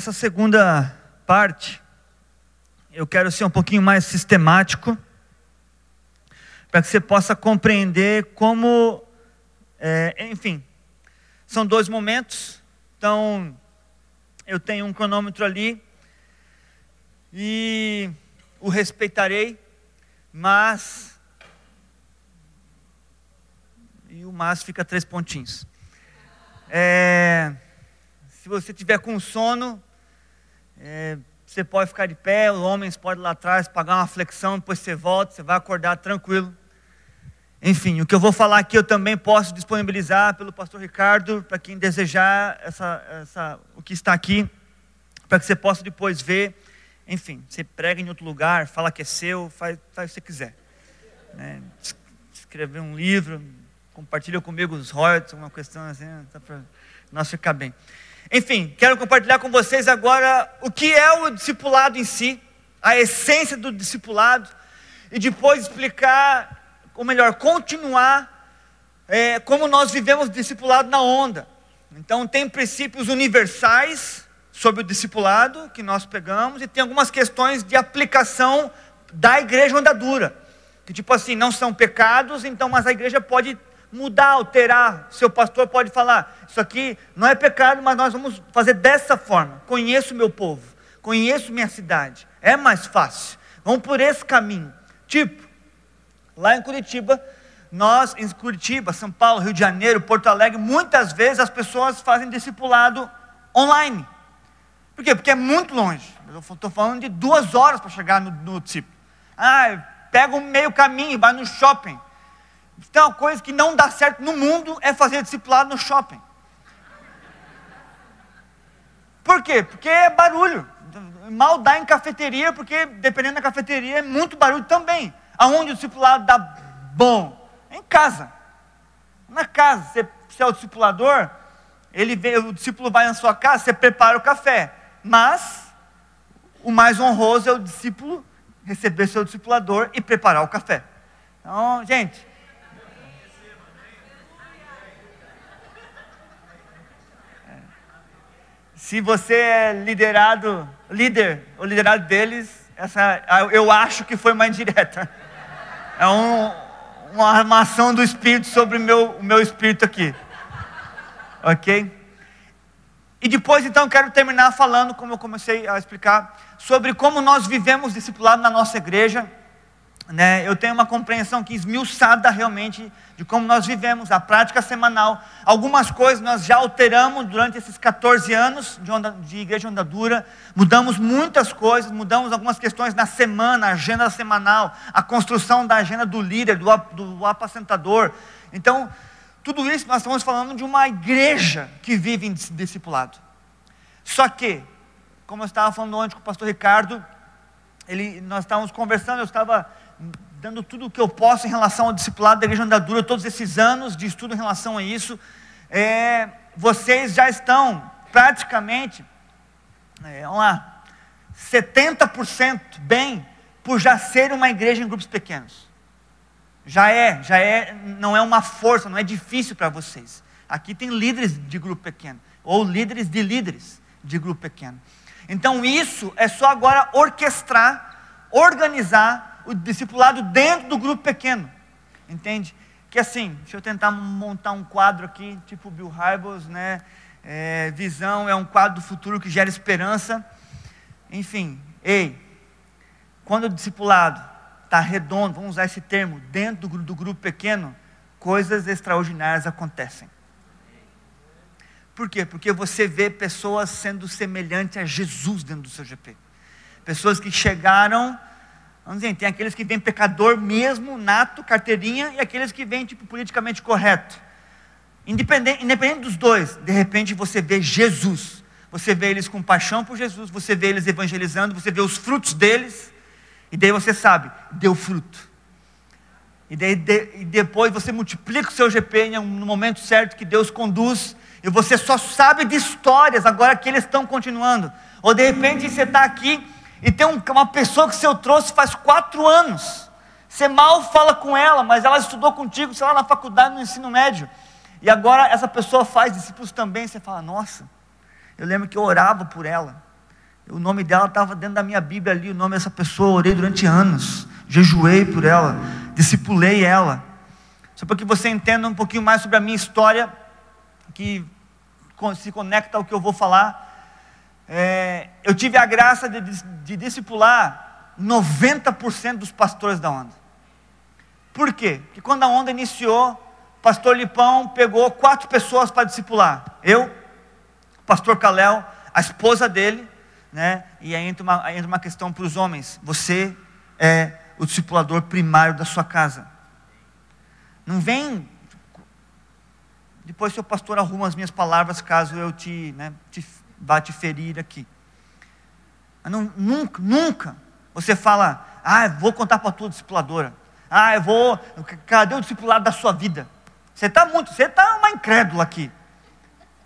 nessa segunda parte, eu quero ser um pouquinho mais sistemático, para que você possa compreender como, é, enfim, são dois momentos. Então, eu tenho um cronômetro ali e o respeitarei, mas e o mas fica três pontinhos. É, se você tiver com sono, é, você pode ficar de pé, os homens podem ir lá atrás pagar uma flexão, depois você volta, você vai acordar tranquilo. Enfim, o que eu vou falar aqui eu também posso disponibilizar pelo pastor Ricardo, para quem desejar essa, essa, o que está aqui, para que você possa depois ver. Enfim, você prega em outro lugar, fala que é seu, faz, faz o que você quiser. Né? Escrever um livro, compartilha comigo os royalties, uma questão assim, para nós ficar bem. Enfim, quero compartilhar com vocês agora o que é o discipulado em si, a essência do discipulado, e depois explicar, ou melhor, continuar é, como nós vivemos discipulado na onda. Então, tem princípios universais sobre o discipulado que nós pegamos, e tem algumas questões de aplicação da igreja andadura, que tipo assim, não são pecados, então, mas a igreja pode mudar, alterar. Seu pastor pode falar: Isso aqui não é pecado, mas nós vamos fazer dessa forma. Conheço meu povo, conheço minha cidade. É mais fácil. Vamos por esse caminho. Tipo, lá em Curitiba, nós, em Curitiba, São Paulo, Rio de Janeiro, Porto Alegre, muitas vezes as pessoas fazem discipulado online. Por quê? Porque é muito longe. Eu estou falando de duas horas para chegar no, no discípulo. Ah, pega o meio caminho, vai no shopping tem uma coisa que não dá certo no mundo é fazer discipulado no shopping. Por quê? Porque é barulho. Mal dá em cafeteria, porque dependendo da cafeteria é muito barulho também. Aonde o discipulado dá bom? Em casa. Na casa, você, você é o discipulador, ele vem, o discípulo vai na sua casa, você prepara o café. Mas o mais honroso é o discípulo receber seu discipulador e preparar o café. Então, gente, Se você é liderado, líder, ou liderado deles, essa, eu acho que foi uma indireta. É um, uma armação do Espírito sobre o meu, o meu espírito aqui. Ok? E depois, então, quero terminar falando, como eu comecei a explicar, sobre como nós vivemos discipulado na nossa igreja né, eu tenho uma compreensão que esmiuçada realmente de como nós vivemos, a prática semanal. Algumas coisas nós já alteramos durante esses 14 anos de, onda, de igreja andadura, mudamos muitas coisas, mudamos algumas questões na semana, a agenda semanal, a construção da agenda do líder, do, do apacentador. Então, tudo isso nós estamos falando de uma igreja que vive em discipulado. Só que, como eu estava falando ontem com o pastor Ricardo, ele, nós estávamos conversando, eu estava dando tudo o que eu posso em relação ao discipulado da igreja andadura, todos esses anos de estudo em relação a isso. É, vocês já estão praticamente, é, vamos lá, 70% bem por já ser uma igreja em grupos pequenos. Já é, já é, não é uma força, não é difícil para vocês. Aqui tem líderes de grupo pequeno, ou líderes de líderes de grupo pequeno. Então isso é só agora orquestrar, organizar o discipulado dentro do grupo pequeno. Entende? Que assim, deixa eu tentar montar um quadro aqui, tipo Bill Hybels, né? É, visão é um quadro do futuro que gera esperança. Enfim, ei, quando o discipulado está redondo, vamos usar esse termo, dentro do, do grupo pequeno, coisas extraordinárias acontecem. Por quê? Porque você vê pessoas sendo semelhantes a Jesus dentro do seu GP. Pessoas que chegaram Vamos dizer, tem aqueles que vêm pecador mesmo, nato, carteirinha, e aqueles que vêm tipo politicamente correto. Independente, independente dos dois, de repente você vê Jesus. Você vê eles com paixão por Jesus, você vê eles evangelizando, você vê os frutos deles, e daí você sabe, deu fruto. E, daí, de, e depois você multiplica o seu GP no momento certo que Deus conduz, e você só sabe de histórias agora que eles estão continuando. Ou de repente você está aqui e tem um, uma pessoa que você trouxe faz quatro anos. Você mal fala com ela, mas ela estudou contigo, sei lá, na faculdade, no ensino médio. E agora essa pessoa faz discípulos também. Você fala, nossa, eu lembro que eu orava por ela. O nome dela estava dentro da minha Bíblia ali, o nome dessa pessoa, eu orei durante anos, jejuei por ela, discipulei ela. Só para que você entenda um pouquinho mais sobre a minha história, que se conecta ao que eu vou falar. É, eu tive a graça de, de, discipular 90% dos pastores da onda. Por quê? Porque quando a onda iniciou, pastor Lipão pegou quatro pessoas para discipular. Eu, pastor Caléu, a esposa dele, né? E aí entra uma, aí entra uma questão para os homens. Você é o discipulador primário da sua casa. Não vem. Depois seu pastor arruma as minhas palavras caso eu te, né, te vá te ferir aqui. Não, nunca, nunca você fala, ah, vou contar para a tua discipuladora. Ah, eu vou. Cadê o discipulado da sua vida? Você está muito, você está uma incrédula aqui.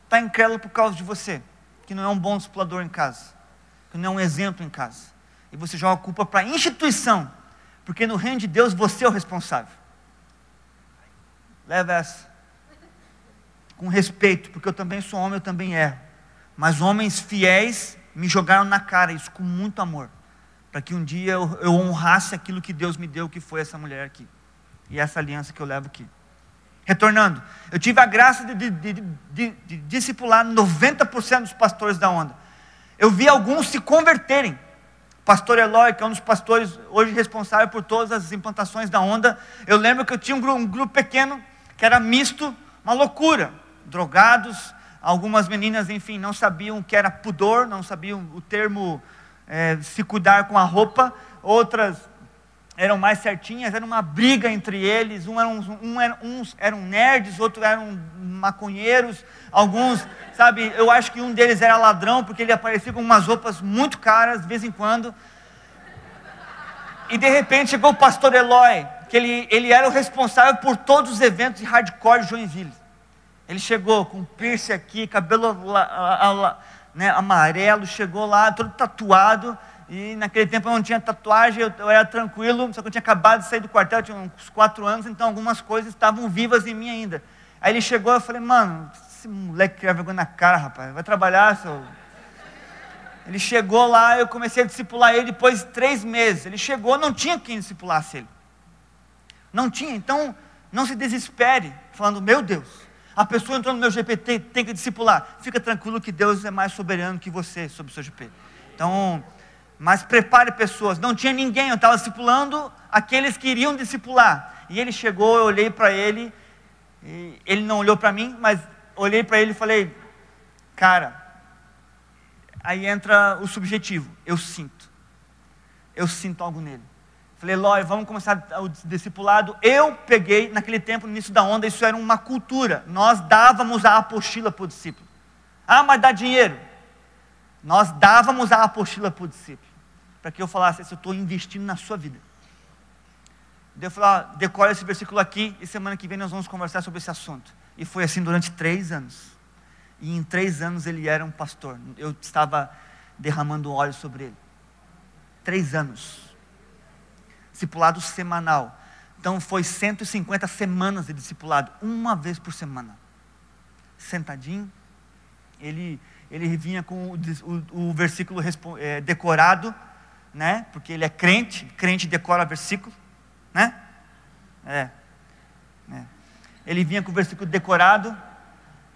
Está incrédulo por causa de você, que não é um bom discipulador em casa, que não é um exemplo em casa. E você joga a culpa para a instituição, porque no reino de Deus você é o responsável. Leva essa. Com respeito, porque eu também sou homem, eu também erro. Mas homens fiéis me jogaram na cara isso com muito amor para que um dia eu, eu honrasse aquilo que Deus me deu, que foi essa mulher aqui. E essa aliança que eu levo aqui. Retornando, eu tive a graça de, de, de, de, discipular 90% dos pastores da onda. Eu vi alguns se converterem. Pastor Eloy, que é um dos pastores hoje responsável por todas as implantações da onda. Eu lembro que eu tinha um grupo, um grupo pequeno, que era misto, uma loucura. Drogados, algumas meninas, enfim, não sabiam o que era pudor, não sabiam o termo é, se cuidar com a roupa, outras eram mais certinhas, era uma briga entre eles, um eram, um eram, uns eram nerds, outros eram maconheiros, alguns, sabe, eu acho que um deles era ladrão, porque ele aparecia com umas roupas muito caras, de vez em quando, e de repente chegou o pastor Eloy, que ele, ele era o responsável por todos os eventos de hardcore de Joinville, ele chegou com piercing aqui, cabelo né, amarelo, chegou lá todo tatuado, e naquele tempo eu não tinha tatuagem, eu, eu, era tranquilo, só que eu tinha acabado de sair do quartel, tinha uns quatro anos, então algumas coisas estavam vivas em mim ainda. Aí ele chegou, eu falei, mano, esse moleque quer vergonha na cara, rapaz, vai trabalhar, seu... Ele chegou lá, eu comecei a discipular ele depois de três meses. Ele chegou, não tinha quem discipulasse ele. Não tinha, então não se desespere, falando, meu Deus, a pessoa entrou no meu GPT, tem que discipular. Fica tranquilo que Deus é mais soberano que você sobre o seu GP. Então, mas prepare pessoas. Não tinha ninguém, eu estava discipulando aqueles que iriam discipular. E ele chegou, eu olhei para ele, ele não olhou para mim, mas olhei para ele e falei, cara, aí entra o subjetivo, eu sinto. Eu sinto algo nele. Falei, Eloy, vamos começar o discipulado. Eu peguei, naquele tempo, no início da onda, isso era uma cultura. Nós dávamos a apostila para o discípulo. Ah, mas dá dinheiro. Nós dávamos a apostila para o discípulo. Para que eu falasse, eu estou investindo na sua vida. Daí eu falei, ah, decora esse versículo aqui e semana que vem nós vamos conversar sobre esse assunto. E foi assim durante três anos. E em três anos ele era um pastor. Eu estava derramando óleo sobre ele. Três anos discipulado semanal. Então foi 150 semanas de discipulado, uma vez por semana. Sentadinho, ele, ele vinha com o, o, o versículo é, decorado, né? Porque ele é crente, crente decora versículo, né? É. é. Ele vinha com o versículo decorado.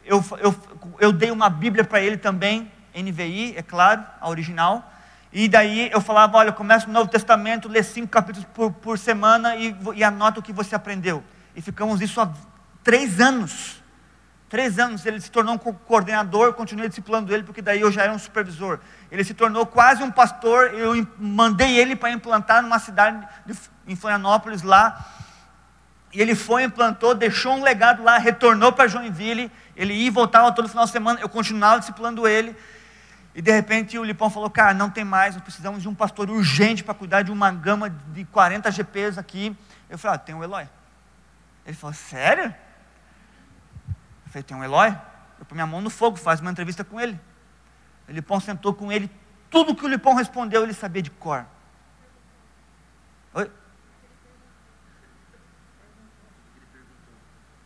Eu, eu, eu dei uma Bíblia para ele também, NVI, é claro, a original. E daí eu falava, olha, começa o Novo Testamento, lê cinco capítulos por, por semana e, e anota o que você aprendeu. E ficamos isso há três anos. Três anos ele se tornou um coordenador, continuei discipulando ele, porque daí eu já era um supervisor. Ele se tornou quase um pastor, eu mandei ele para implantar numa cidade de, em Florianópolis lá. E ele foi, implantou, deixou um legado lá, retornou para Joinville. Ele ia e voltava todo final de semana, eu continuava discipulando ele. E de repente o Lipão falou: Cara, não tem mais, nós precisamos de um pastor urgente para cuidar de uma gama de 40 GPs aqui. Eu falei: ah, Tem o Eloy. Ele falou: Sério? Eu falei: Tem o Eloy? Eu pus minha mão no fogo, faz uma entrevista com ele. O Lipão sentou com ele, tudo que o Lipão respondeu ele sabia de cor. Oi?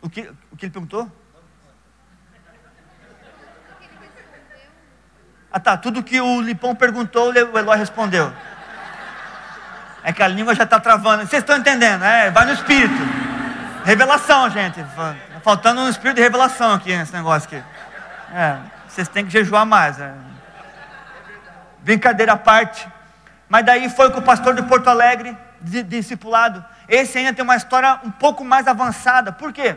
O que, o que ele perguntou? Ah tá, tudo que o Lipão perguntou, o Eloy respondeu. É que a língua já está travando. Vocês estão entendendo? É, vai no espírito. Revelação, gente. Faltando um espírito de revelação aqui nesse negócio aqui. É, vocês têm que jejuar mais. É. Brincadeira à parte. Mas daí foi com o pastor de Porto Alegre, discipulado. Esse ainda tem uma história um pouco mais avançada. Por quê?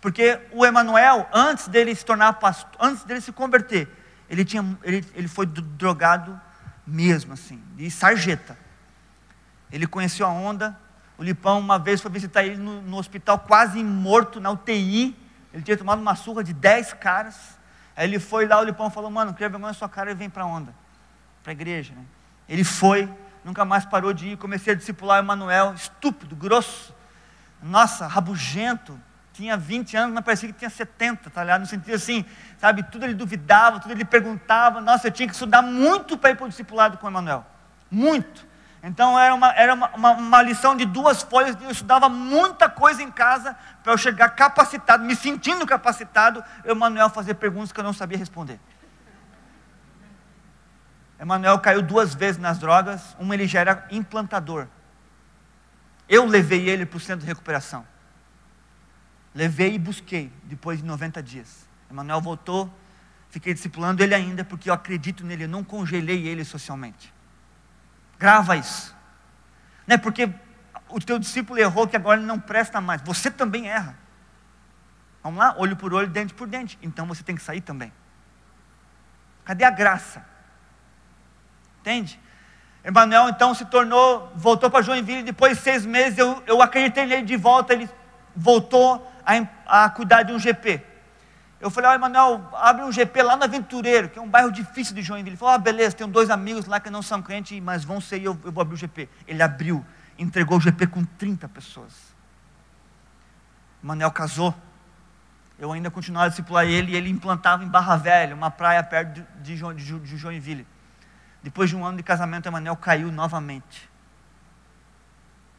Porque o Emanuel, antes dele se tornar pastor, antes dele se converter, ele, tinha, ele, ele foi drogado mesmo, assim, de sarjeta. Ele conheceu a onda. O Lipão, uma vez, foi visitar ele no, no hospital, quase morto, na UTI. Ele tinha tomado uma surra de 10 caras. Aí ele foi lá, o Lipão falou: Mano, cria vergonha na sua cara e vem para a onda, para a igreja. Né? Ele foi, nunca mais parou de ir. Comecei a discipular o Emanuel, estúpido, grosso. Nossa, rabugento. Tinha 20 anos, mas parecia que tinha 70, tá ligado? No sentido assim, sabe? Tudo ele duvidava, tudo ele perguntava. Nossa, eu tinha que estudar muito para ir para o discipulado com o Emanuel. Muito. Então era, uma, era uma, uma, uma, lição de duas folhas, eu estudava muita coisa em casa para eu chegar capacitado, me sentindo capacitado, eu, Manuel, fazer perguntas que eu não sabia responder. Emanuel caiu duas vezes nas drogas, uma ele já era implantador. Eu levei ele para o centro de recuperação. Levei e busquei, depois de 90 dias. Emanuel voltou, fiquei discipulando ele ainda, porque eu acredito nele, eu não congelei ele socialmente. Grava isso. Não é porque o teu discípulo errou que agora ele não presta mais. Você também erra. Vamos lá? Olho por olho, dente por dente. Então você tem que sair também. Cadê a graça? Entende? Emanuel então se tornou, voltou para Joinville, depois de seis meses eu, eu acreditei nele de volta, ele voltou a, a cuidar de um GP. Eu falei, ó, Emanuel, abre um GP lá no Aventureiro, que é um bairro difícil de Joinville. Ele falou, ah, beleza, tenho dois amigos lá que não são crentes, mas vão ser eu, eu vou abrir o GP. Ele abriu, entregou o GP com 30 pessoas. Emanuel casou. Eu ainda continuava a discipular ele e ele implantava em Barra Velha, uma praia perto de, de, de Joinville. Depois de um ano de casamento, Emanuel caiu novamente.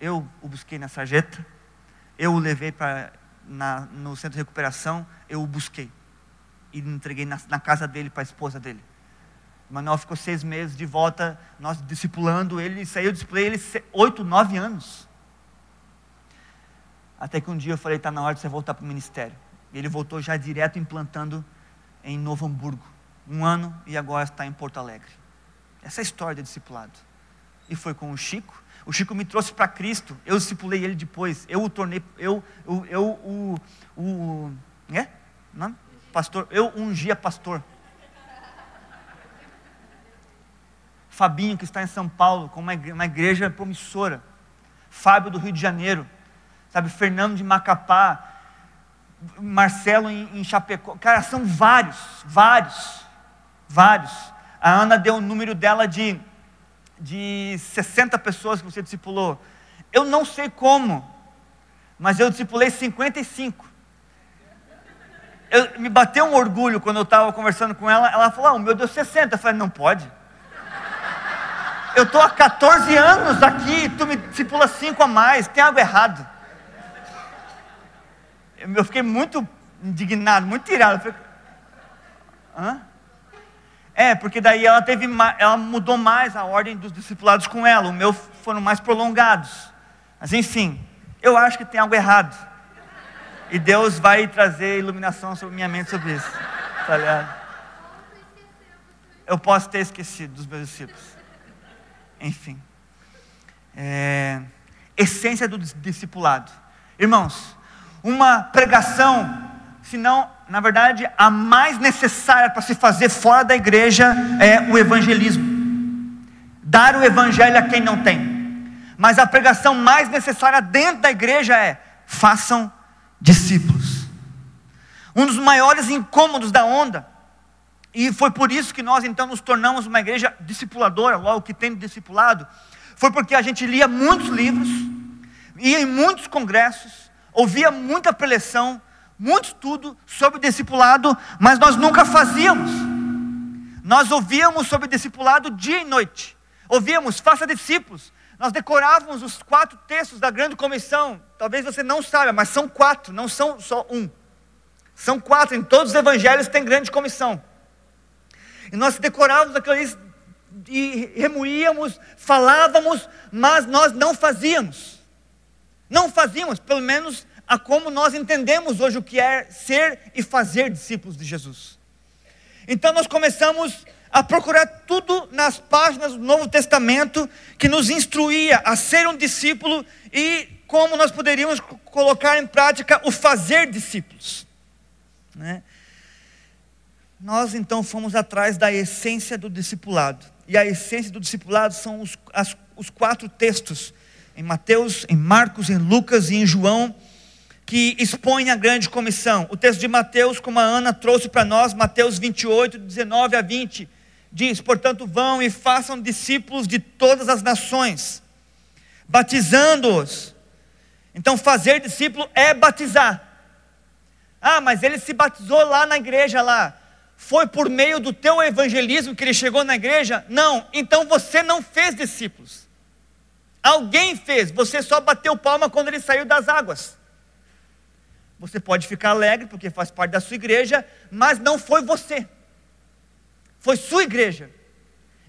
Eu o busquei na sarjeta, eu o levei para na, no centro de recuperação, eu o busquei. E entreguei na, na casa dele para a esposa dele. Manuel ficou seis meses de volta, nós discipulando ele, saiu do display ele oito, nove anos. Até que um dia eu falei, está na hora de você voltar para o ministério. E ele voltou já direto implantando em Novo Hamburgo. Um ano e agora está em Porto Alegre. Essa é a história de discipulado. E foi com o Chico, o Chico me trouxe para Cristo, eu discipulei ele depois, eu o tornei, eu, eu, eu o, o, é? Não? Pastor, eu ungia pastor. Fabinho, que está em São Paulo, com uma igreja, uma igreja promissora. Fábio do Rio de Janeiro, sabe, Fernando de Macapá, Marcelo em, em Chapecó. Cara, são vários, vários, vários. A Ana deu o número dela de de 60 pessoas que você discipulou. Eu não sei como, mas eu discipulei 55. Eu, me bateu um orgulho quando eu estava conversando com ela. Ela falou: oh, meu Deus, 60. Eu falei: não pode. Eu estou há 14 anos aqui, tu me discipula 5 a mais, tem algo errado. Eu fiquei muito indignado, muito tirado. Eu falei, Hã? É, porque daí ela teve, ela mudou mais a ordem dos discipulados com ela. O meu foram mais prolongados. Mas enfim, eu acho que tem algo errado. E Deus vai trazer iluminação sobre minha mente sobre isso. Tá ligado? Eu posso ter esquecido dos meus discípulos. Enfim. É, essência do discipulado. Irmãos, uma pregação, se não na verdade, a mais necessária para se fazer fora da igreja é o evangelismo. Dar o evangelho a quem não tem. Mas a pregação mais necessária dentro da igreja é: façam discípulos. Um dos maiores incômodos da onda, e foi por isso que nós então nos tornamos uma igreja discipuladora, logo que tem discipulado, foi porque a gente lia muitos livros, ia em muitos congressos, ouvia muita preleção, muito estudo sobre discipulado, mas nós nunca fazíamos. Nós ouvíamos sobre discipulado dia e noite. Ouvíamos, faça discípulos. Nós decorávamos os quatro textos da grande comissão. Talvez você não saiba, mas são quatro, não são só um. São quatro, em todos os evangelhos tem grande comissão. E nós decorávamos aqueles e remoíamos, falávamos, mas nós não fazíamos. Não fazíamos, pelo menos a como nós entendemos hoje o que é ser e fazer discípulos de Jesus. Então nós começamos a procurar tudo nas páginas do Novo Testamento que nos instruía a ser um discípulo e como nós poderíamos colocar em prática o fazer discípulos. Né? Nós então fomos atrás da essência do discipulado. E a essência do discipulado são os, as, os quatro textos, em Mateus, em Marcos, em Lucas e em João, que expõem a grande comissão. O texto de Mateus, como a Ana trouxe para nós, Mateus 28, 19 a 20, diz: Portanto, vão e façam discípulos de todas as nações, batizando-os então, fazer discípulo é batizar. Ah, mas ele se batizou lá na igreja lá. Foi por meio do teu evangelismo que ele chegou na igreja? Não. Então você não fez discípulos. Alguém fez, você só bateu palma quando ele saiu das águas. Você pode ficar alegre porque faz parte da sua igreja, mas não foi você. Foi sua igreja.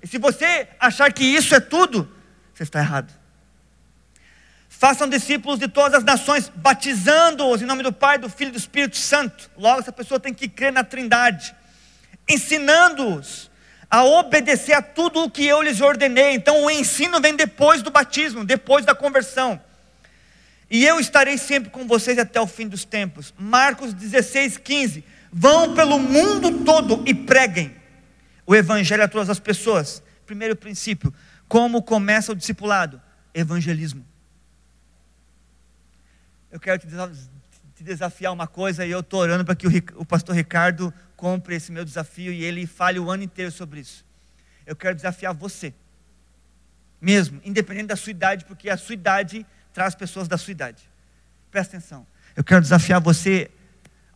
E se você achar que isso é tudo, você está errado. Façam discípulos de todas as nações, batizando-os em nome do Pai, do Filho e do Espírito Santo. Logo, essa pessoa tem que crer na Trindade. Ensinando-os a obedecer a tudo o que eu lhes ordenei. Então, o ensino vem depois do batismo, depois da conversão. E eu estarei sempre com vocês até o fim dos tempos. Marcos 16, 15. Vão pelo mundo todo e preguem o evangelho a todas as pessoas. Primeiro princípio: como começa o discipulado? Evangelismo eu quero te desafiar uma coisa e eu estou orando para que o pastor Ricardo compre esse meu desafio e ele fale o ano inteiro sobre isso. Eu quero desafiar você, mesmo, independente da sua idade, porque a sua idade traz pessoas da sua idade. Presta atenção. Eu quero desafiar você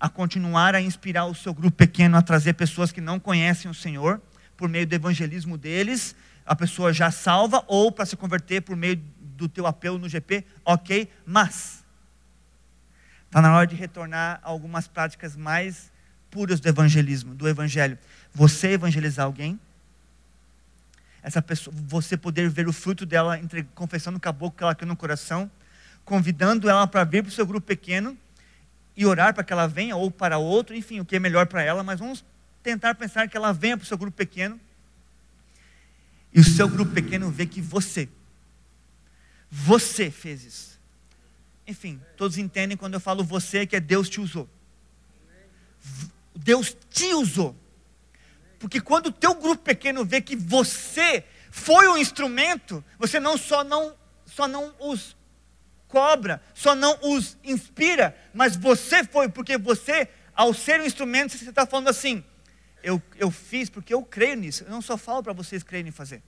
a continuar a inspirar o seu grupo pequeno a trazer pessoas que não conhecem o Senhor por meio do evangelismo deles, a pessoa já salva ou para se converter por meio do teu apelo no GP, ok? Mas Está na hora de retornar a algumas práticas mais puras do evangelismo, do evangelho. Você evangelizar alguém, essa pessoa, você poder ver o fruto dela entre, confessando o caboclo que ela tem no coração, convidando ela para vir para o seu grupo pequeno e orar para que ela venha ou para outro, enfim, o que é melhor para ela, mas vamos tentar pensar que ela venha para o seu grupo pequeno e o seu grupo pequeno vê que você, você fez isso. Enfim, todos entendem quando eu falo você que é Deus te usou. Deus te usou. Porque quando o teu grupo pequeno vê que você foi o instrumento, você não só não só não os cobra, só não os inspira, mas você foi, porque você, ao ser um instrumento, você está falando assim, eu, eu fiz porque eu creio nisso, eu não só falo para vocês crerem em fazer.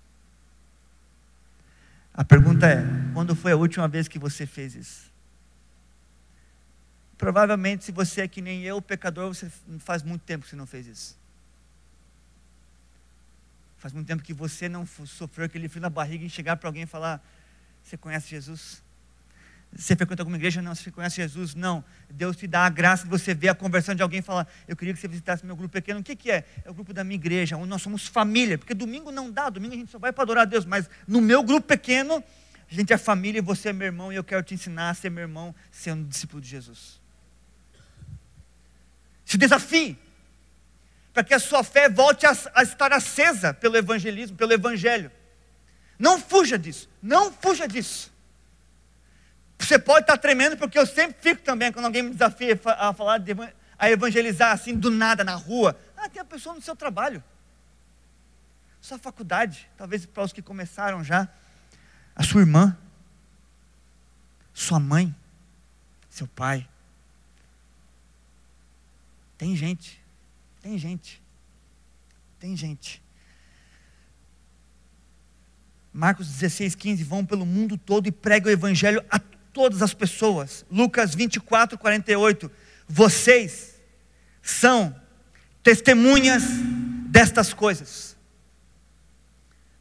A pergunta é: quando foi a última vez que você fez isso? Provavelmente, se você é que nem eu, pecador, você faz muito tempo que você não fez isso. Faz muito tempo que você não sofreu aquele frio na barriga em chegar para alguém e falar: Você conhece Jesus? Você frequenta alguma igreja? Não. Você conhece Jesus? Não. Deus te dá a graça de você ver a conversão de alguém e falar: Eu queria que você visitasse meu grupo pequeno. O que, que é? É o grupo da minha igreja, onde nós somos família. Porque domingo não dá, domingo a gente só vai para adorar a Deus. Mas no meu grupo pequeno, a gente é família e você é meu irmão. E eu quero te ensinar a ser meu irmão, sendo discípulo de Jesus. Se desafie. Para que a sua fé volte a, a estar acesa pelo evangelismo, pelo evangelho. Não fuja disso. Não fuja disso. Você pode estar tremendo, porque eu sempre fico também quando alguém me desafia a falar, de, a evangelizar assim do nada na rua. Ah, tem a pessoa no seu trabalho, sua faculdade, talvez para os que começaram já, a sua irmã, sua mãe, seu pai. Tem gente, tem gente, tem gente. Marcos 16, 15, vão pelo mundo todo e pregam o evangelho a todas as pessoas. Lucas 24, 48, vocês são testemunhas destas coisas.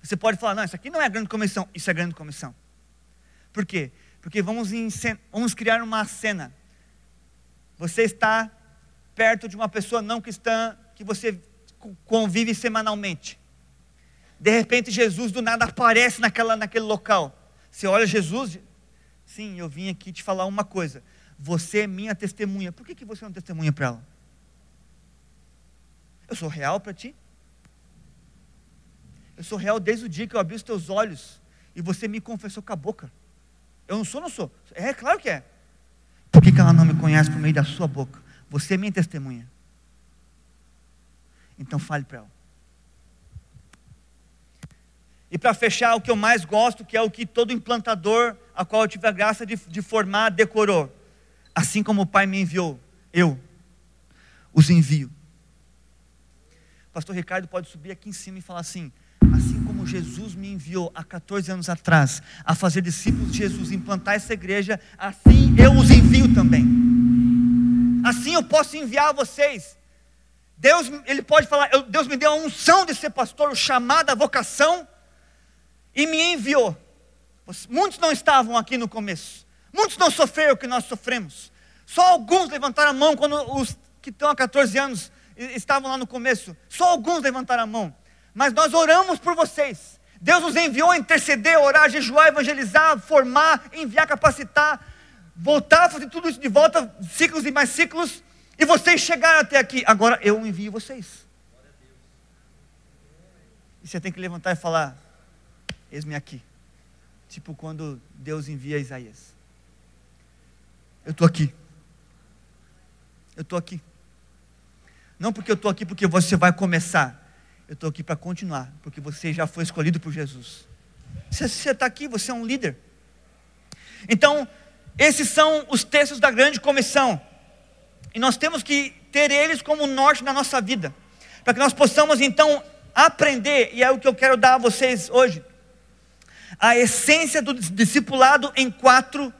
Você pode falar, não, isso aqui não é a grande comissão, isso é a grande comissão. Por quê? Porque vamos, vamos criar uma cena. Você está perto de uma pessoa não cristã que você convive semanalmente. De repente, Jesus do nada aparece naquela, naquele local. Você olha Jesus, sim, eu vim aqui te falar uma coisa. Você é minha testemunha. Por que, que você não testemunha para ela? Eu sou real para ti? Eu sou real desde o dia que eu abri os teus olhos e você me confessou com a boca. Eu não sou, não sou. É, claro que é. Por que, que ela não me conhece por meio da sua boca? Você é minha testemunha. Então fale para ela. E para fechar, o que eu mais gosto, que é o que todo implantador, a qual eu tive a graça de, de formar, decorou. Assim como o Pai me enviou, eu os envio. Pastor Ricardo pode subir aqui em cima e falar assim: assim como Jesus me enviou há 14 anos atrás a fazer discípulos de Jesus, implantar essa igreja, assim eu os envio também. Assim eu posso enviar vocês. Deus, ele pode falar, Deus me deu a unção de ser pastor, o chamado, a vocação, e me enviou. Muitos não estavam aqui no começo, muitos não sofreram o que nós sofremos. Só alguns levantaram a mão quando os que estão há 14 anos estavam lá no começo. Só alguns levantaram a mão. Mas nós oramos por vocês. Deus nos enviou a interceder, orar, jejuar, evangelizar, formar, enviar, capacitar, voltar a fazer tudo isso de volta, ciclos e mais ciclos, e vocês chegaram até aqui. Agora eu envio vocês. E você tem que levantar e falar: Eis-me aqui. Tipo quando Deus envia Isaías. Eu estou aqui. Eu estou aqui. Não porque eu estou aqui porque você vai começar. Eu estou aqui para continuar, porque você já foi escolhido por Jesus. Você está aqui, você é um líder. Então, esses são os textos da grande comissão. E nós temos que ter eles como norte na nossa vida. Para que nós possamos então aprender, e é o que eu quero dar a vocês hoje a essência do discipulado em quatro,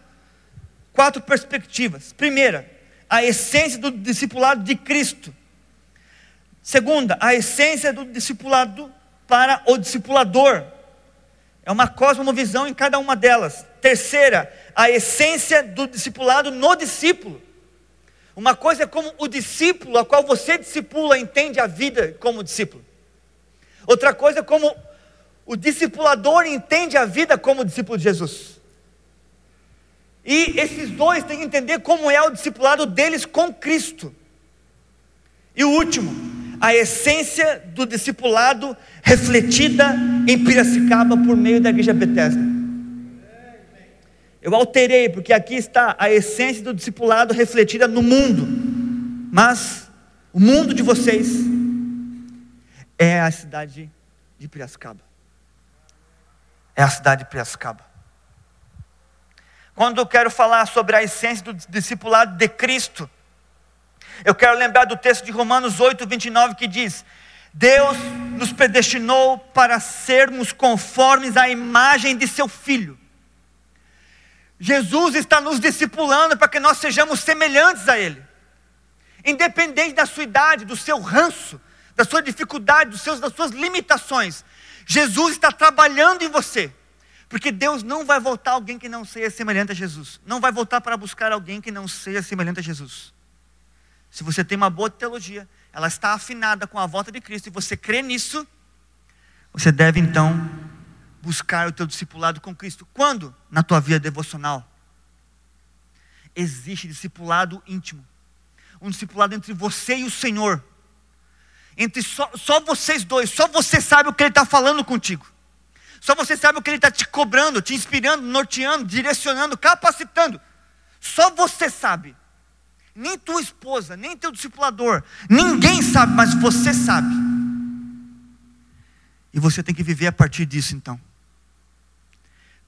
quatro perspectivas. Primeira, a essência do discipulado de Cristo. Segunda, a essência do discipulado para o discipulador. É uma cosmovisão em cada uma delas. Terceira, a essência do discipulado no discípulo. Uma coisa é como o discípulo a qual você discipula entende a vida como discípulo. Outra coisa é como o discipulador entende a vida como discípulo de Jesus. E esses dois têm que entender como é o discipulado deles com Cristo. E o último, a essência do discipulado refletida em Piracicaba por meio da igreja Bethesda. Eu alterei, porque aqui está a essência do discipulado refletida no mundo, mas o mundo de vocês é a cidade de Piracicaba é a cidade de Piracicaba. Quando eu quero falar sobre a essência do discipulado de Cristo, eu quero lembrar do texto de Romanos 8, 29 que diz: Deus nos predestinou para sermos conformes à imagem de seu Filho. Jesus está nos discipulando para que nós sejamos semelhantes a Ele, independente da sua idade, do seu ranço, da sua dificuldade, dos seus, das suas limitações. Jesus está trabalhando em você. Porque Deus não vai voltar alguém que não seja semelhante a Jesus. Não vai voltar para buscar alguém que não seja semelhante a Jesus. Se você tem uma boa teologia, ela está afinada com a volta de Cristo e você crê nisso, você deve então buscar o teu discipulado com Cristo. Quando? Na tua vida devocional. Existe discipulado íntimo. Um discipulado entre você e o Senhor entre só, só vocês dois, só você sabe o que Ele está falando contigo. Só você sabe o que Ele está te cobrando, te inspirando, norteando, direcionando, capacitando. Só você sabe. Nem tua esposa, nem teu discipulador, ninguém sabe, mas você sabe. E você tem que viver a partir disso então.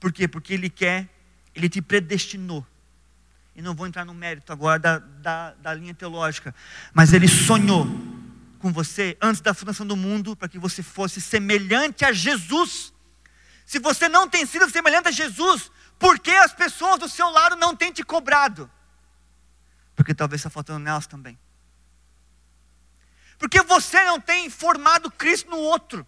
Por quê? Porque Ele quer, Ele te predestinou. E não vou entrar no mérito agora da, da, da linha teológica, mas Ele sonhou com você antes da fundação do mundo para que você fosse semelhante a Jesus. Se você não tem sido semelhante a Jesus, por que as pessoas do seu lado não têm te cobrado? Porque talvez está faltando nelas também. Porque você não tem formado Cristo no outro.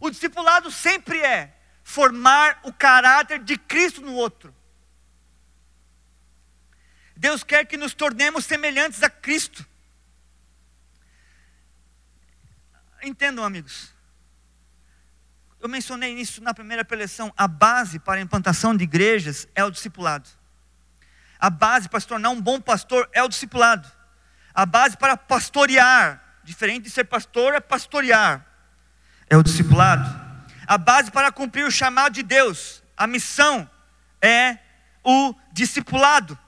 O discipulado sempre é formar o caráter de Cristo no outro. Deus quer que nos tornemos semelhantes a Cristo. entendam, amigos. Eu mencionei isso na primeira preleção. A base para a implantação de igrejas é o discipulado. A base para se tornar um bom pastor é o discipulado. A base para pastorear, diferente de ser pastor, é pastorear, é o discipulado. A base para cumprir o chamado de Deus, a missão, é o discipulado.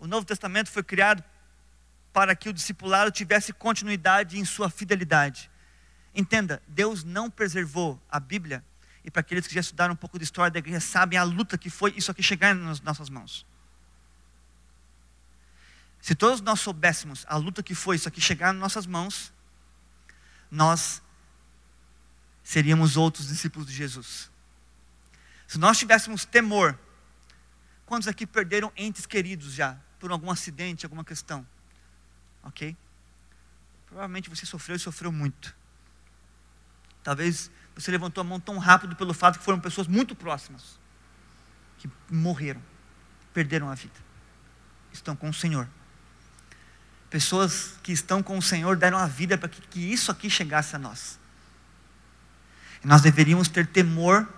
O Novo Testamento foi criado para que o discipulado tivesse continuidade em sua fidelidade. Entenda, Deus não preservou a Bíblia, e para aqueles que já estudaram um pouco de história da igreja, sabem a luta que foi isso aqui chegar nas nossas mãos. Se todos nós soubéssemos a luta que foi isso aqui chegar nas nossas mãos, nós seríamos outros discípulos de Jesus. Se nós tivéssemos temor, quantos aqui perderam entes queridos já, por algum acidente, alguma questão? Ok? Provavelmente você sofreu e sofreu muito. Talvez você levantou a mão tão rápido pelo fato que foram pessoas muito próximas que morreram, perderam a vida. Estão com o Senhor. Pessoas que estão com o Senhor deram a vida para que, que isso aqui chegasse a nós. E nós deveríamos ter temor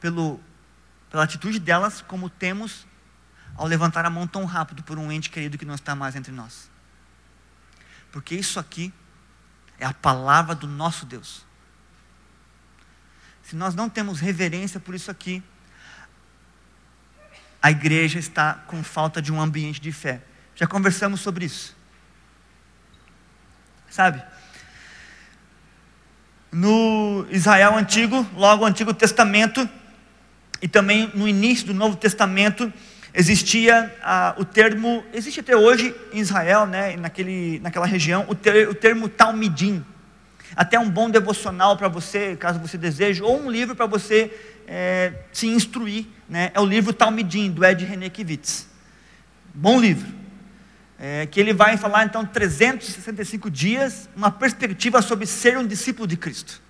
pelo, pela atitude delas, como temos ao levantar a mão tão rápido por um ente querido que não está mais entre nós. Porque isso aqui é a palavra do nosso Deus. Se nós não temos reverência por isso aqui, a igreja está com falta de um ambiente de fé. Já conversamos sobre isso. Sabe? No Israel antigo, logo Antigo Testamento, e também no início do Novo Testamento, existia ah, o termo, existe até hoje em Israel, né, naquele, naquela região, o, ter, o termo Talmidim. Até um bom devocional para você, caso você deseje, ou um livro para você é, se instruir. Né, é o livro Talmidim, do Ed Renekiewicz. Bom livro é, que ele vai falar então 365 dias, uma perspectiva sobre ser um discípulo de Cristo.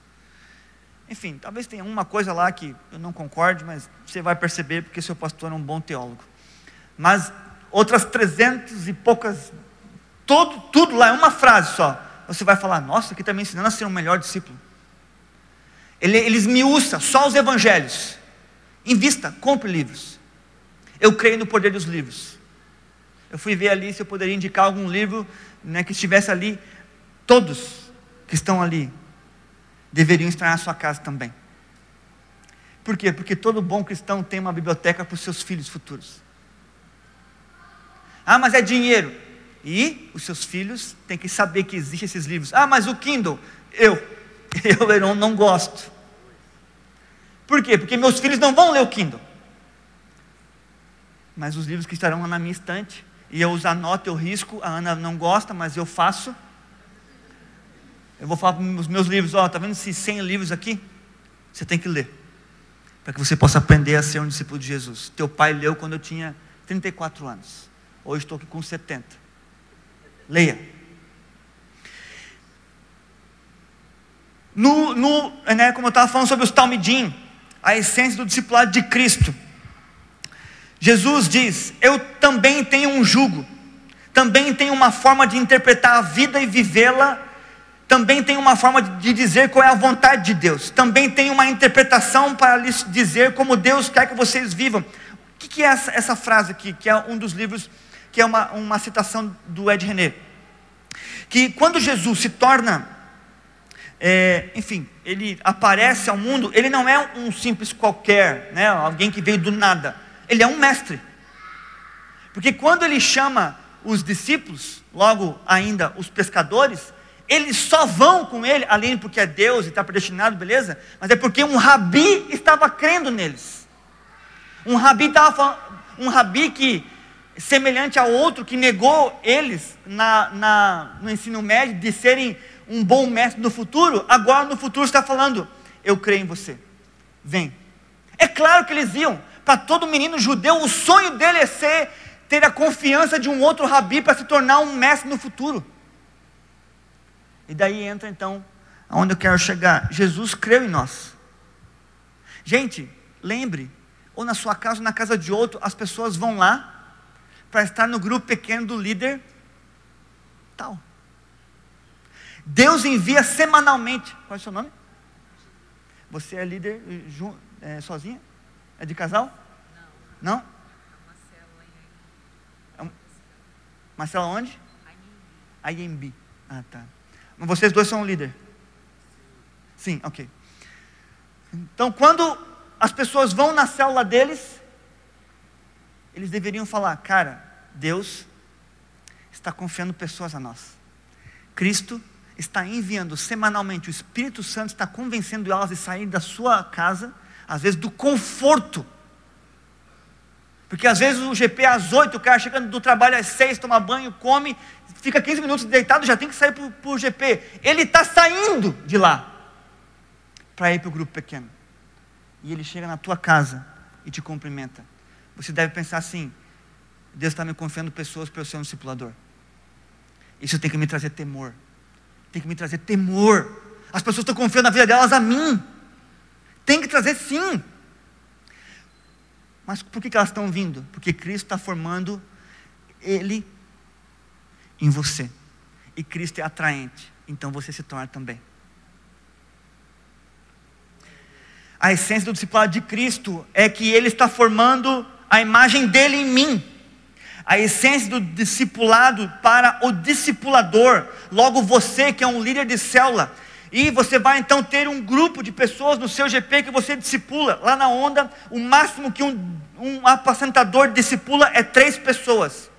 Enfim, talvez tenha uma coisa lá que eu não concorde, mas você vai perceber porque seu pastor é um bom teólogo. Mas outras 300 e poucas, todo, tudo lá é uma frase só. Você vai falar, nossa, aqui está me ensinando a ser um melhor discípulo. Ele, ele esmiuça só os evangelhos. Invista, compre livros. Eu creio no poder dos livros. Eu fui ver ali se eu poderia indicar algum livro né, que estivesse ali. Todos que estão ali deveriam estar na sua casa também. Por quê? Porque todo bom cristão tem uma biblioteca para os seus filhos futuros. Ah, mas é dinheiro. E os seus filhos têm que saber que existem esses livros. Ah, mas o Kindle, eu, eu não, não gosto. Por quê? Porque meus filhos não vão ler o Kindle. Mas os livros que estarão na minha estante e eu usar nota, eu risco, a Ana não gosta, mas eu faço. Eu vou falar para os meus livros, ó, tá vendo esses 100 livros aqui? Você tem que ler. Para que você possa aprender a ser um discípulo de Jesus. Teu pai leu quando eu tinha 34 anos. Hoje estou aqui com 70. Leia. No, no, né, como eu estava falando sobre os Talmidim, a essência do discipulado de Cristo. Jesus diz: Eu também tenho um jugo, também tenho uma forma de interpretar a vida e vivê-la, também tenho uma forma de dizer qual é a vontade de Deus, também tenho uma interpretação para lhes dizer como Deus quer que vocês vivam. O que é essa, essa frase aqui, que é um dos livros, que é uma, uma citação do Ed René? Que quando Jesus se torna é, enfim, ele aparece ao mundo, ele não é um simples qualquer, né, alguém que veio do nada ele é um mestre. Porque quando ele chama os discípulos, logo ainda os pescadores, eles só vão com ele, além porque é Deus e está predestinado, beleza? Mas é porque um rabi estava crendo neles. Um rabi estava um rabi que, semelhante ao outro que negou eles na, na, no ensino médio de serem um bom mestre no futuro, agora no futuro está falando: Eu creio em você, vem. É claro que eles iam, para todo menino judeu, o sonho dele é ser, ter a confiança de um outro rabi para se tornar um mestre no futuro. E daí entra então aonde eu quero chegar. Jesus creu em nós. Gente, lembre, ou na sua casa ou na casa de outro, as pessoas vão lá para estar no grupo pequeno do líder tal. Deus envia semanalmente. Qual é o seu nome? Você é líder é, sozinha? É de casal? Não. Não? É Marcela onde? IMB. Ah, tá. Mas vocês dois são líder? Sim, ok. Então, quando as pessoas vão na célula deles, eles deveriam falar: Cara, Deus está confiando pessoas a nós. Cristo está enviando semanalmente, o Espírito Santo está convencendo elas de sair da sua casa, às vezes do conforto. Porque às vezes o GP é às 8, o cara chegando do trabalho às 6, toma banho, come, fica 15 minutos deitado, já tem que sair para o GP. Ele está saindo de lá para ir para o grupo pequeno. E ele chega na tua casa e te cumprimenta. Você deve pensar assim: Deus está me confiando pessoas para eu ser um discipulador. Isso tem que me trazer temor. Tem que me trazer temor. As pessoas estão confiando na vida delas a mim. Tem que trazer sim. Mas por que, elas estão vindo? Porque Cristo está formando Ele em você. E Cristo é atraente. Então você se torna também. A essência do discipulado de Cristo é que Ele está formando a imagem dele em mim. A essência do discipulado para o discipulador. Logo você que é um líder de célula. E você vai então ter um grupo de pessoas no seu GP que você discipula. Lá na onda, o máximo que um, um apacentador discipula é três pessoas.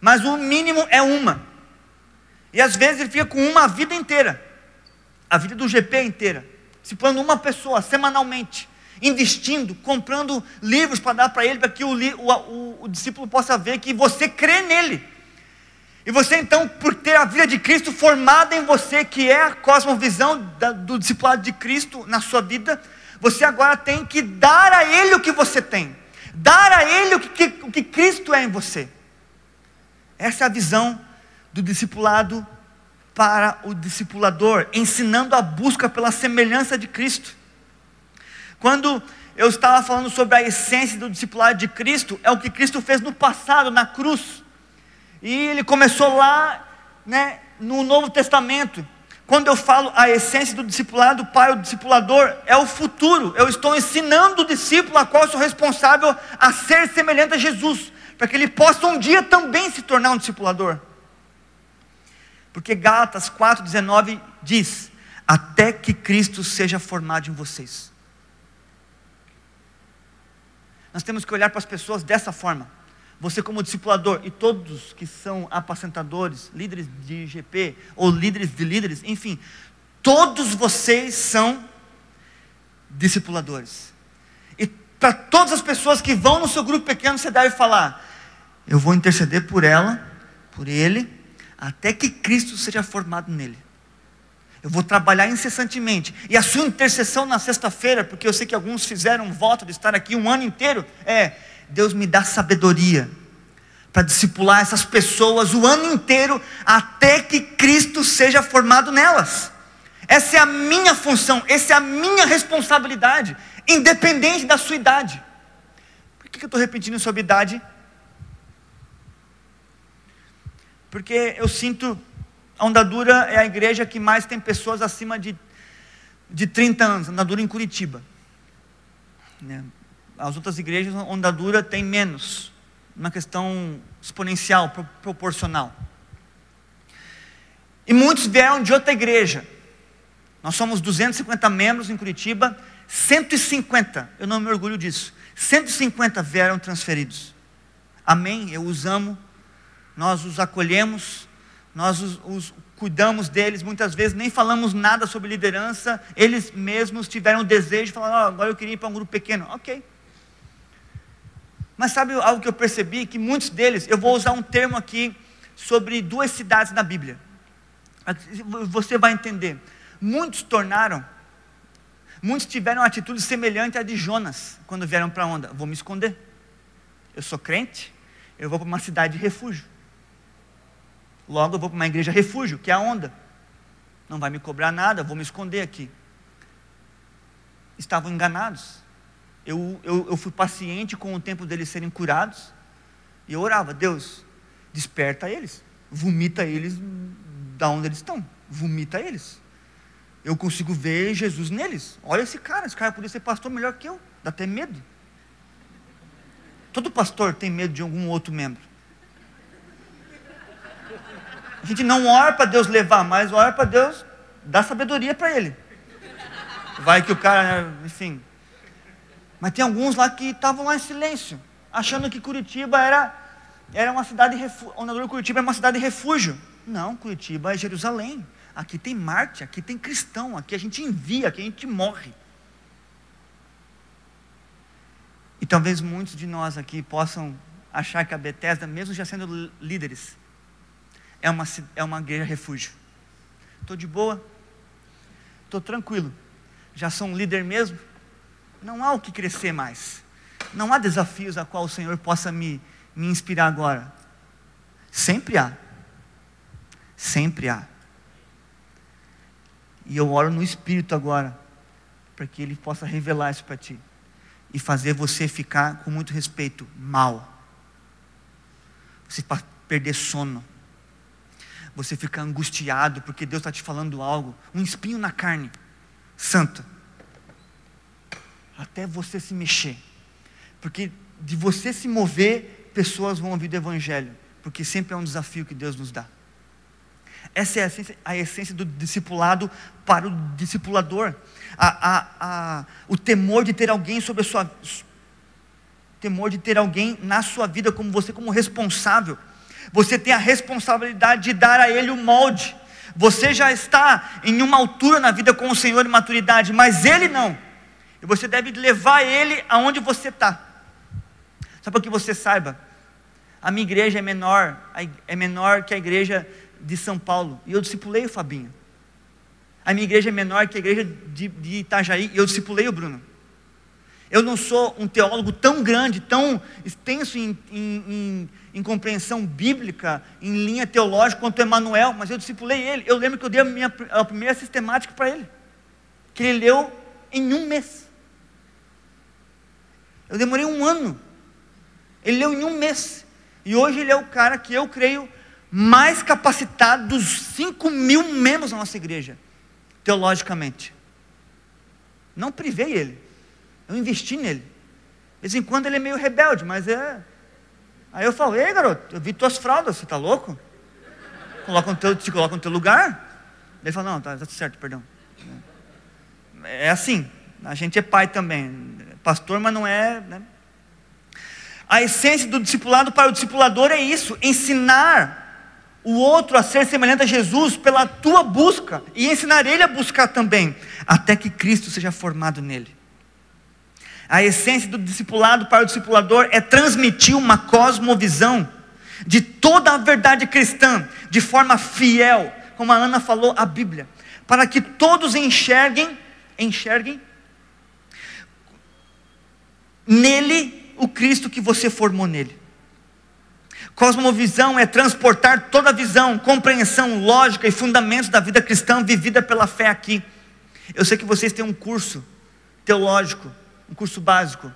Mas o mínimo é uma. E às vezes ele fica com uma a vida inteira. A vida do GP inteira discipulando uma pessoa semanalmente, investindo, comprando livros para dar para ele, para que o, o, o, o discípulo possa ver que você crê nele. E você então, por ter a vida de Cristo formada em você, que é a cosmovisão da, do discipulado de Cristo na sua vida, você agora tem que dar a Ele o que você tem, dar a Ele o que, o que Cristo é em você. Essa é a visão do discipulado para o discipulador, ensinando a busca pela semelhança de Cristo. Quando eu estava falando sobre a essência do discipulado de Cristo, é o que Cristo fez no passado, na cruz. E ele começou lá, né, no Novo Testamento. Quando eu falo a essência do discipulado para o discipulador, é o futuro. Eu estou ensinando o discípulo a qual eu sou responsável a ser semelhante a Jesus, para que ele possa um dia também se tornar um discipulador. Porque Gálatas 4,19 diz: Até que Cristo seja formado em vocês. Nós temos que olhar para as pessoas dessa forma. Você, como discipulador, e todos que são apacentadores, líderes de IGP, ou líderes de líderes, enfim, todos vocês são discipuladores. E para todas as pessoas que vão no seu grupo pequeno, você deve falar: Eu vou interceder por ela, por ele, até que Cristo seja formado nele. Eu vou trabalhar incessantemente. E a sua intercessão na sexta-feira, porque eu sei que alguns fizeram um voto de estar aqui um ano inteiro, é: Deus me dá sabedoria para discipular essas pessoas o ano inteiro, até que Cristo seja formado nelas. Essa é a minha função, essa é a minha responsabilidade, independente da sua idade. Por que eu estou repetindo sobre idade? Porque eu sinto, a Ondadura é a igreja que mais tem pessoas acima de, de 30 anos, Ondadura em Curitiba. As outras igrejas, Ondadura tem menos, uma questão exponencial, proporcional. E muitos vieram de outra igreja. Nós somos 250 membros em Curitiba, 150, eu não me orgulho disso, 150 vieram transferidos. Amém? Eu os amo, nós os acolhemos, nós os, os, cuidamos deles, muitas vezes nem falamos nada sobre liderança, eles mesmos tiveram o desejo de falar, oh, agora eu queria ir para um grupo pequeno, ok. Mas sabe algo que eu percebi? Que muitos deles, eu vou usar um termo aqui sobre duas cidades na Bíblia. Você vai entender. Muitos tornaram, muitos tiveram uma atitude semelhante à de Jonas, quando vieram para a onda. Vou me esconder. Eu sou crente, eu vou para uma cidade de refúgio. Logo eu vou para uma igreja refúgio, que é a onda. Não vai me cobrar nada, vou me esconder aqui. Estavam enganados. Eu, eu, eu fui paciente com o tempo deles serem curados. E eu orava, Deus, desperta eles, vomita eles da onde eles estão. vomita eles. Eu consigo ver Jesus neles. Olha esse cara, esse cara podia ser pastor melhor que eu, dá até medo. Todo pastor tem medo de algum outro membro. A gente não ora para Deus levar, mas ora para Deus dar sabedoria para ele. Vai que o cara, enfim. Mas tem alguns lá que estavam lá em silêncio, achando que Curitiba era, era uma cidade, Onador Curitiba é uma cidade de refúgio. Não, Curitiba é Jerusalém. Aqui tem Marte, aqui tem cristão, aqui a gente envia, aqui a gente morre. E talvez muitos de nós aqui possam achar que a Bethesda, mesmo já sendo líderes, é uma, é uma igreja refúgio. Estou de boa, estou tranquilo, já sou um líder mesmo, não há o que crescer mais, não há desafios a qual o Senhor possa me, me inspirar agora. Sempre há, sempre há. E eu oro no Espírito agora, para que Ele possa revelar isso para ti e fazer você ficar com muito respeito mal. Você perder sono. Você ficar angustiado porque Deus está te falando algo. Um espinho na carne. Santo. Até você se mexer. Porque de você se mover, pessoas vão ouvir do Evangelho. Porque sempre é um desafio que Deus nos dá. Essa é a essência, a essência do discipulado para o discipulador. A, a, a, o temor de ter alguém sobre a sua temor de ter alguém na sua vida como você como responsável. Você tem a responsabilidade de dar a ele o molde. Você já está em uma altura na vida com o Senhor em maturidade, mas ele não. E você deve levar ele aonde você está. Só para que você saiba, a minha igreja é menor, é menor que a igreja de São Paulo e eu discipulei o Fabinho. A minha igreja é menor que a igreja de, de Itajaí e eu discipulei o Bruno. Eu não sou um teólogo tão grande, tão extenso em, em, em, em compreensão bíblica, em linha teológica quanto Emanuel, mas eu discipulei ele. Eu lembro que eu dei a, minha, a primeira sistemática para ele, que ele leu em um mês. Eu demorei um ano. Ele leu em um mês. E hoje ele é o cara que eu creio mais capacitado dos 5 mil membros da nossa igreja, teologicamente. Não privei ele, eu investi nele. De vez em quando ele é meio rebelde, mas é. Aí eu falo, ei garoto, eu vi tuas fraldas, você está louco? Coloca no teu, te coloca no teu lugar. Ele fala, não, tá, tá certo, perdão. É assim, a gente é pai também, pastor, mas não é. Né? A essência do discipulado para o discipulador é isso: ensinar o outro a ser semelhante a Jesus pela tua busca e ensinar ele a buscar também, até que Cristo seja formado nele. A essência do discipulado para o discipulador é transmitir uma cosmovisão de toda a verdade cristã, de forma fiel, como a Ana falou, a Bíblia, para que todos enxerguem, enxerguem nele o Cristo que você formou nele. Cosmovisão é transportar toda a visão, compreensão, lógica e fundamentos da vida cristã vivida pela fé aqui. Eu sei que vocês têm um curso teológico, um curso básico.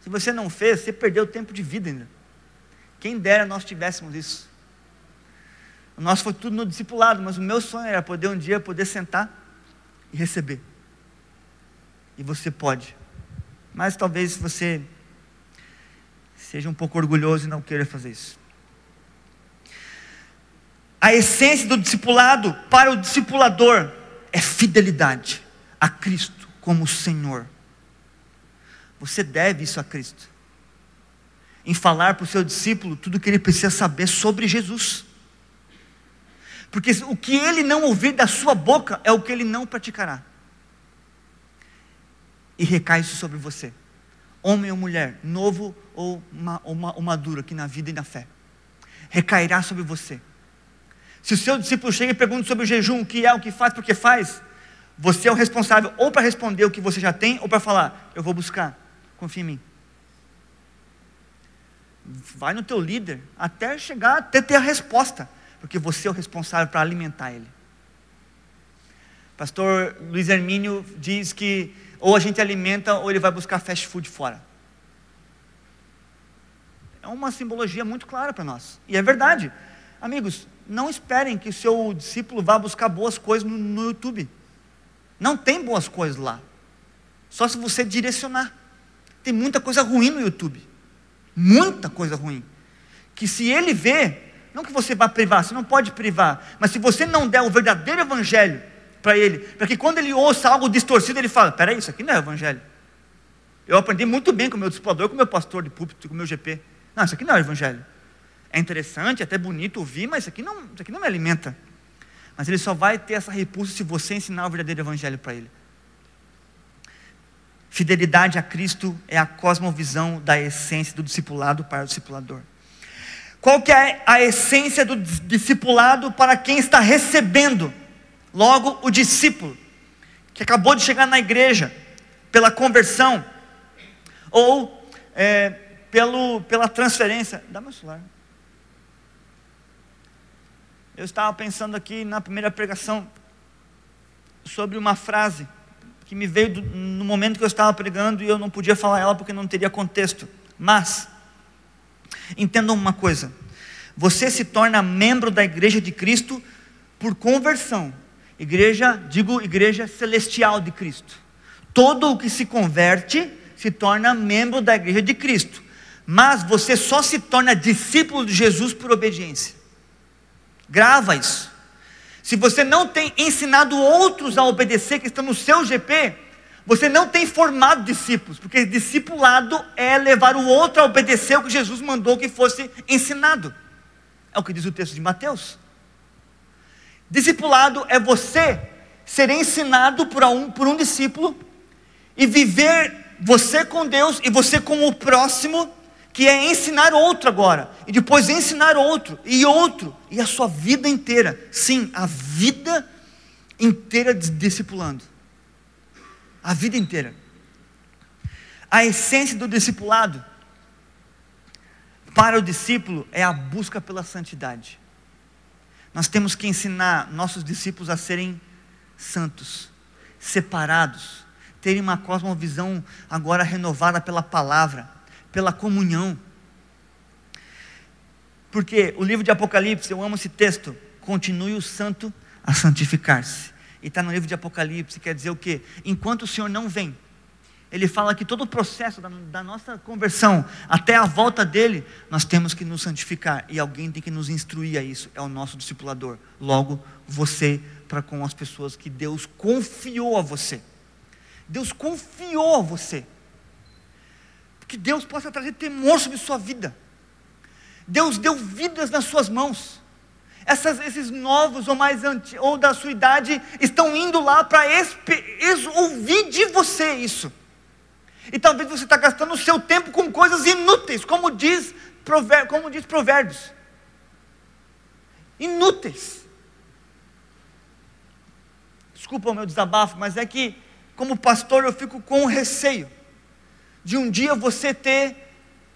Se você não fez, você perdeu tempo de vida ainda. Quem dera nós tivéssemos isso. O nosso foi tudo no discipulado, mas o meu sonho era poder um dia poder sentar e receber. E você pode. Mas talvez você seja um pouco orgulhoso e não queira fazer isso. A essência do discipulado para o discipulador é fidelidade a Cristo como Senhor. Você deve isso a Cristo. Em falar para o seu discípulo tudo o que ele precisa saber sobre Jesus. Porque o que ele não ouvir da sua boca é o que ele não praticará. E recai isso sobre você, homem ou mulher, novo ou, uma, uma, ou maduro aqui na vida e na fé. Recairá sobre você se o seu discípulo chega e pergunta sobre o jejum, o que é, o que faz, por que faz, você é o responsável ou para responder o que você já tem, ou para falar, eu vou buscar, confia em mim. Vai no teu líder até chegar, até ter a resposta, porque você é o responsável para alimentar ele. Pastor Luiz Hermínio diz que ou a gente alimenta ou ele vai buscar fast food fora. É uma simbologia muito clara para nós. E é verdade. Amigos, não esperem que o seu discípulo vá buscar boas coisas no, no YouTube. Não tem boas coisas lá. Só se você direcionar. Tem muita coisa ruim no YouTube. Muita coisa ruim. Que se ele vê, não que você vá privar, você não pode privar, mas se você não der o verdadeiro evangelho para ele, para que quando ele ouça algo distorcido, ele fala: peraí, isso aqui não é evangelho. Eu aprendi muito bem com o meu discipulador, com o meu pastor de púlpito, com o meu GP. Não, isso aqui não é evangelho. É interessante, até bonito ouvir, mas isso aqui não, isso aqui não me alimenta. Mas ele só vai ter essa repulsa se você ensinar o verdadeiro evangelho para ele. Fidelidade a Cristo é a cosmovisão da essência do discipulado para o discipulador. Qual que é a essência do discipulado para quem está recebendo? Logo, o discípulo, que acabou de chegar na igreja, pela conversão, ou é, pelo, pela transferência. Dá meu celular. Eu estava pensando aqui na primeira pregação sobre uma frase que me veio do, no momento que eu estava pregando e eu não podia falar ela porque não teria contexto. Mas, entendam uma coisa: você se torna membro da igreja de Cristo por conversão. Igreja, digo igreja celestial de Cristo. Todo o que se converte se torna membro da igreja de Cristo. Mas você só se torna discípulo de Jesus por obediência. Grava isso. Se você não tem ensinado outros a obedecer que estão no seu GP, você não tem formado discípulos, porque discipulado é levar o outro a obedecer o que Jesus mandou que fosse ensinado. É o que diz o texto de Mateus. Discipulado é você ser ensinado por um, por um discípulo e viver você com Deus e você com o próximo que é ensinar outro agora, e depois ensinar outro, e outro, e a sua vida inteira. Sim, a vida inteira discipulando. A vida inteira. A essência do discipulado para o discípulo é a busca pela santidade. Nós temos que ensinar nossos discípulos a serem santos, separados, terem uma cosmovisão agora renovada pela palavra pela comunhão. Porque o livro de Apocalipse, eu amo esse texto, continue o santo a santificar-se. E está no livro de Apocalipse, quer dizer o quê? Enquanto o Senhor não vem, ele fala que todo o processo da, da, nossa conversão até a volta dele, nós temos que nos santificar e alguém tem que nos instruir a isso, é o nosso discipulador. Logo, você para com as pessoas que Deus confiou a você. Deus confiou a você que Deus possa trazer temor sobre sua vida. Deus deu vidas nas suas mãos. Essas, esses novos ou mais antigos, ou da sua idade, estão indo lá para ouvir de você isso. E talvez você está gastando o seu tempo com coisas inúteis, como diz, como diz Provérbios. Inúteis. Desculpa o meu desabafo, mas é que, como pastor, eu fico com receio de um dia você ter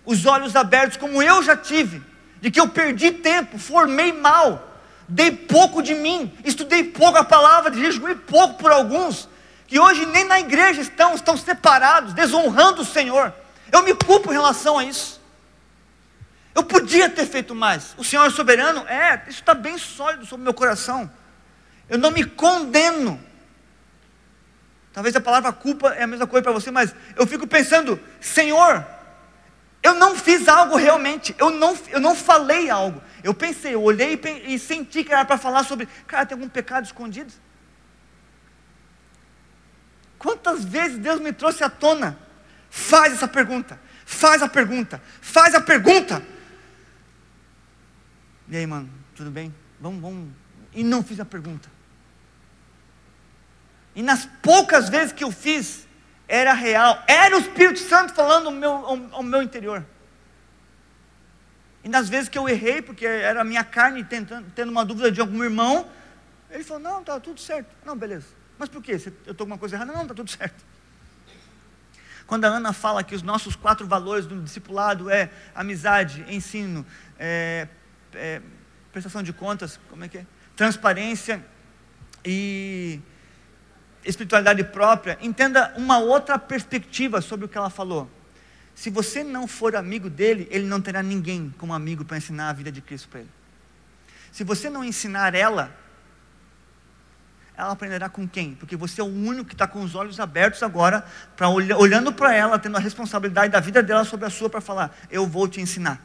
os olhos abertos, como eu já tive, de que eu perdi tempo, formei mal, dei pouco de mim, estudei pouco a palavra, jejuei pouco por alguns, que hoje nem na igreja estão, estão separados, desonrando o Senhor. Eu me culpo em relação a isso. Eu podia ter feito mais. O Senhor é soberano? É, isso está bem sólido sobre o meu coração. Eu não me condeno Talvez a palavra culpa é a mesma coisa para você, mas eu fico pensando, Senhor, eu não fiz algo realmente, eu não, eu não falei algo. Eu pensei, eu olhei e, e senti que era para falar sobre, cara, tem algum pecado escondido? Quantas vezes Deus me trouxe à tona? Faz essa pergunta, faz a pergunta, faz a pergunta. E aí, mano, tudo bem? Vamos, vamos. E não fiz a pergunta. E nas poucas vezes que eu fiz, era real, era o Espírito Santo falando ao meu, ao, ao meu interior. E nas vezes que eu errei, porque era a minha carne tentando, tendo uma dúvida de algum irmão, ele falou: Não, está tudo certo. Não, beleza. Mas por quê? Eu estou com alguma coisa errada? Não, está tudo certo. Quando a Ana fala que os nossos quatro valores do discipulado é amizade, ensino, é, é, prestação de contas, como é que é? Transparência e espiritualidade própria, entenda uma outra perspectiva sobre o que ela falou. Se você não for amigo dele, ele não terá ninguém como amigo para ensinar a vida de Cristo para ele. Se você não ensinar ela, ela aprenderá com quem? Porque você é o único que está com os olhos abertos agora, pra, olhando para ela, tendo a responsabilidade da vida dela sobre a sua, para falar: Eu vou te ensinar.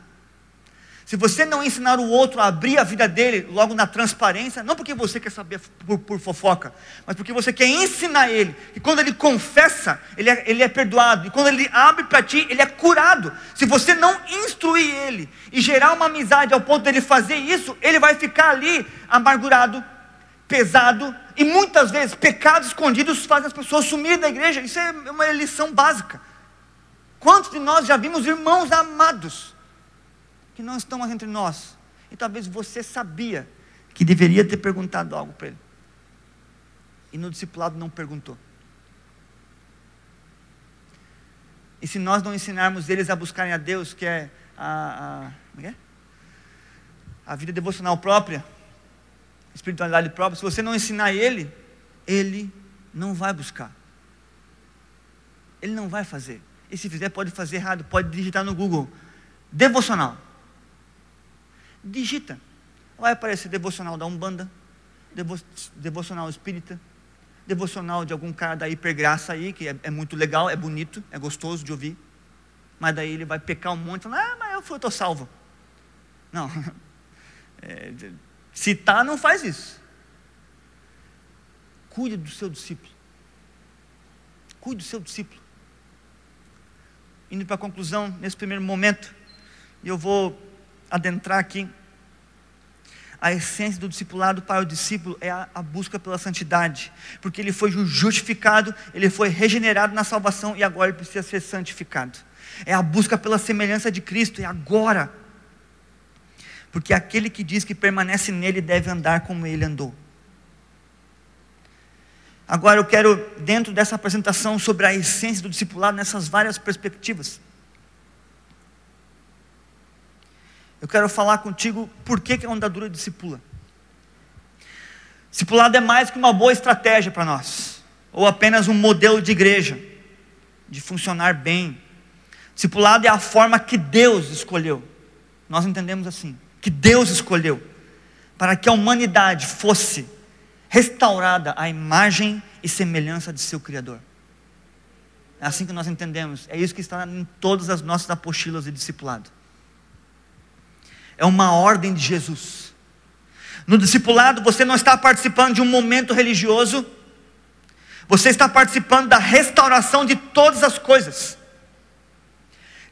Se você não ensinar o outro a abrir a vida dele logo na transparência, não porque você quer saber por, por fofoca, mas porque você quer ensinar ele, que quando ele confessa, ele é, ele é perdoado, e quando ele abre para ti, ele é curado. Se você não instruir ele e gerar uma amizade ao ponto dele fazer isso, ele vai ficar ali amargurado, pesado, e muitas vezes pecados escondidos fazem as pessoas sumirem da igreja. Isso é uma lição básica. Quantos de nós já vimos irmãos amados? que não estão mais entre nós. E talvez você sabia que deveria ter perguntado algo para ele. E no discipulado não perguntou. E se nós não ensinarmos eles a buscarem a Deus, que é a, a, é? a vida devocional própria, espiritualidade própria, se você não ensinar ele, ele não vai buscar. Ele não vai fazer. E se fizer, pode fazer errado, pode digitar no Google devocional digita. Vai aparecer devocional da Umbanda, devo, devocional espírita, devocional de algum cara da hipergraça aí, que é, é, muito legal, é bonito, é gostoso de ouvir. Mas daí ele vai pecar um monte, falando, ah, mas eu estou salvo. Não. É, citar não faz isso. Cuide do seu discípulo. Cuide do seu discípulo. Indo para a conclusão, nesse primeiro momento, eu vou adentrar aqui, a essência do discipulado para o discípulo é a, a, busca pela santidade, porque ele foi justificado, ele foi regenerado na salvação e agora ele precisa ser santificado. É a busca pela semelhança de Cristo, é agora. Porque aquele que diz que permanece nele deve andar como ele andou. Agora eu quero, dentro dessa apresentação sobre a essência do discipulado, nessas várias perspectivas, eu quero falar contigo por que, que a andadura discipula. Discipulado é mais que uma boa estratégia para nós, ou apenas um modelo de igreja, de funcionar bem. Discipulado é a forma que Deus escolheu. Nós entendemos assim, que Deus escolheu para que a humanidade fosse restaurada à imagem e semelhança de seu Criador. É assim que nós entendemos, é isso que está em todas as nossas apostilas de discipulado é uma ordem de Jesus. No discipulado, você não está participando de um momento religioso, você está participando da restauração de todas as coisas.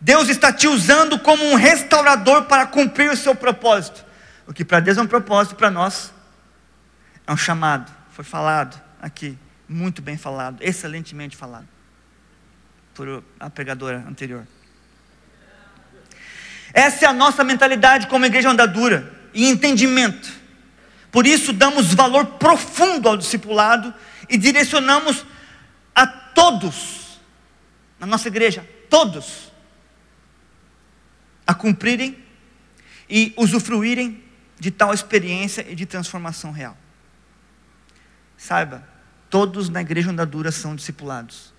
Deus está te usando como um restaurador para cumprir o seu propósito. O que para Deus é um propósito, para nós é um chamado. Foi falado aqui, muito bem falado, excelentemente falado por a pregadora anterior. Essa é a nossa mentalidade como igreja andadura e entendimento. Por isso, damos valor profundo ao discipulado e direcionamos a todos, na nossa igreja, todos, a cumprirem e usufruírem de tal experiência e de transformação real. Saiba, todos na igreja andadura são discipulados.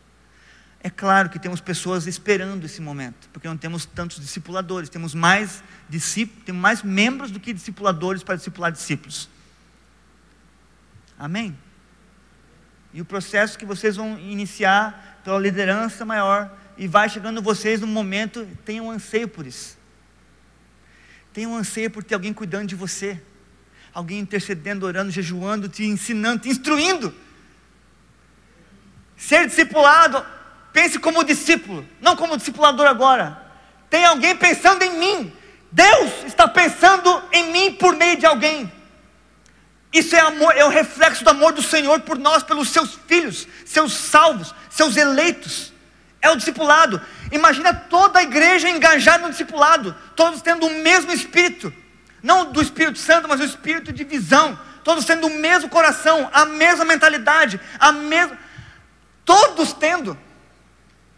É claro que temos pessoas esperando esse momento, porque não temos tantos discipuladores, temos mais discípulos, temos mais membros do que discipuladores para discipular discípulos. Amém? E o processo que vocês vão iniciar pela liderança maior, e vai chegando vocês no momento, tenham anseio por isso. Tenham um anseio por ter alguém cuidando de você, alguém intercedendo, orando, jejuando, te ensinando, te instruindo. Ser discipulado Pense como discípulo, não como discipulador agora. Tem alguém pensando em mim. Deus está pensando em mim por meio de alguém. Isso é amor, é o reflexo do amor do Senhor por nós, pelos seus filhos, seus salvos, seus eleitos. É o discipulado. Imagina toda a igreja engajada no discipulado, todos tendo o mesmo espírito, não do Espírito Santo, mas o espírito de visão, todos tendo o mesmo coração, a mesma mentalidade, a mesma todos tendo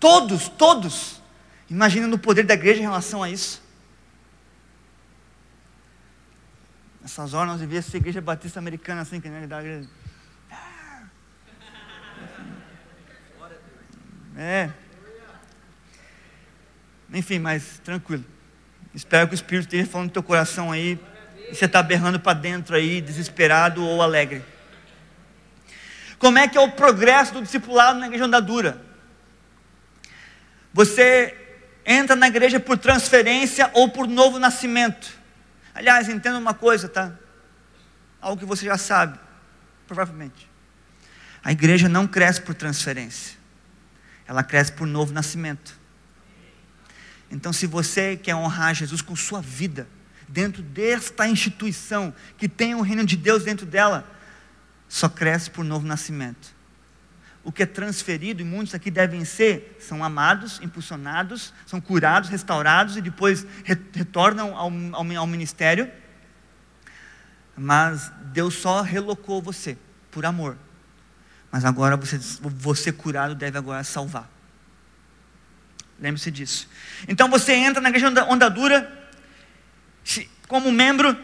Todos, todos. Imagina no poder da igreja em relação a isso. Nessas horas nós devíamos ser igreja batista americana assim, que da igreja. É. Enfim, mas tranquilo. Espero que o Espírito esteja falando no teu coração aí e você está berrando para dentro aí, desesperado ou alegre. Como é que é o progresso do discipulado na igreja andadura? Você entra na igreja por transferência ou por novo nascimento. Aliás, entenda uma coisa, tá? Algo que você já sabe, provavelmente. A igreja não cresce por transferência, ela cresce por novo nascimento. Então, se você quer honrar Jesus com sua vida, dentro desta instituição, que tem o reino de Deus dentro dela, só cresce por novo nascimento. O que é transferido, e muitos aqui devem ser, são amados, impulsionados, são curados, restaurados e depois retornam ao, ao, ao ministério. Mas Deus só relocou você por amor. Mas agora você, você curado deve agora salvar. Lembre-se disso. Então você entra na igreja ondadura como membro,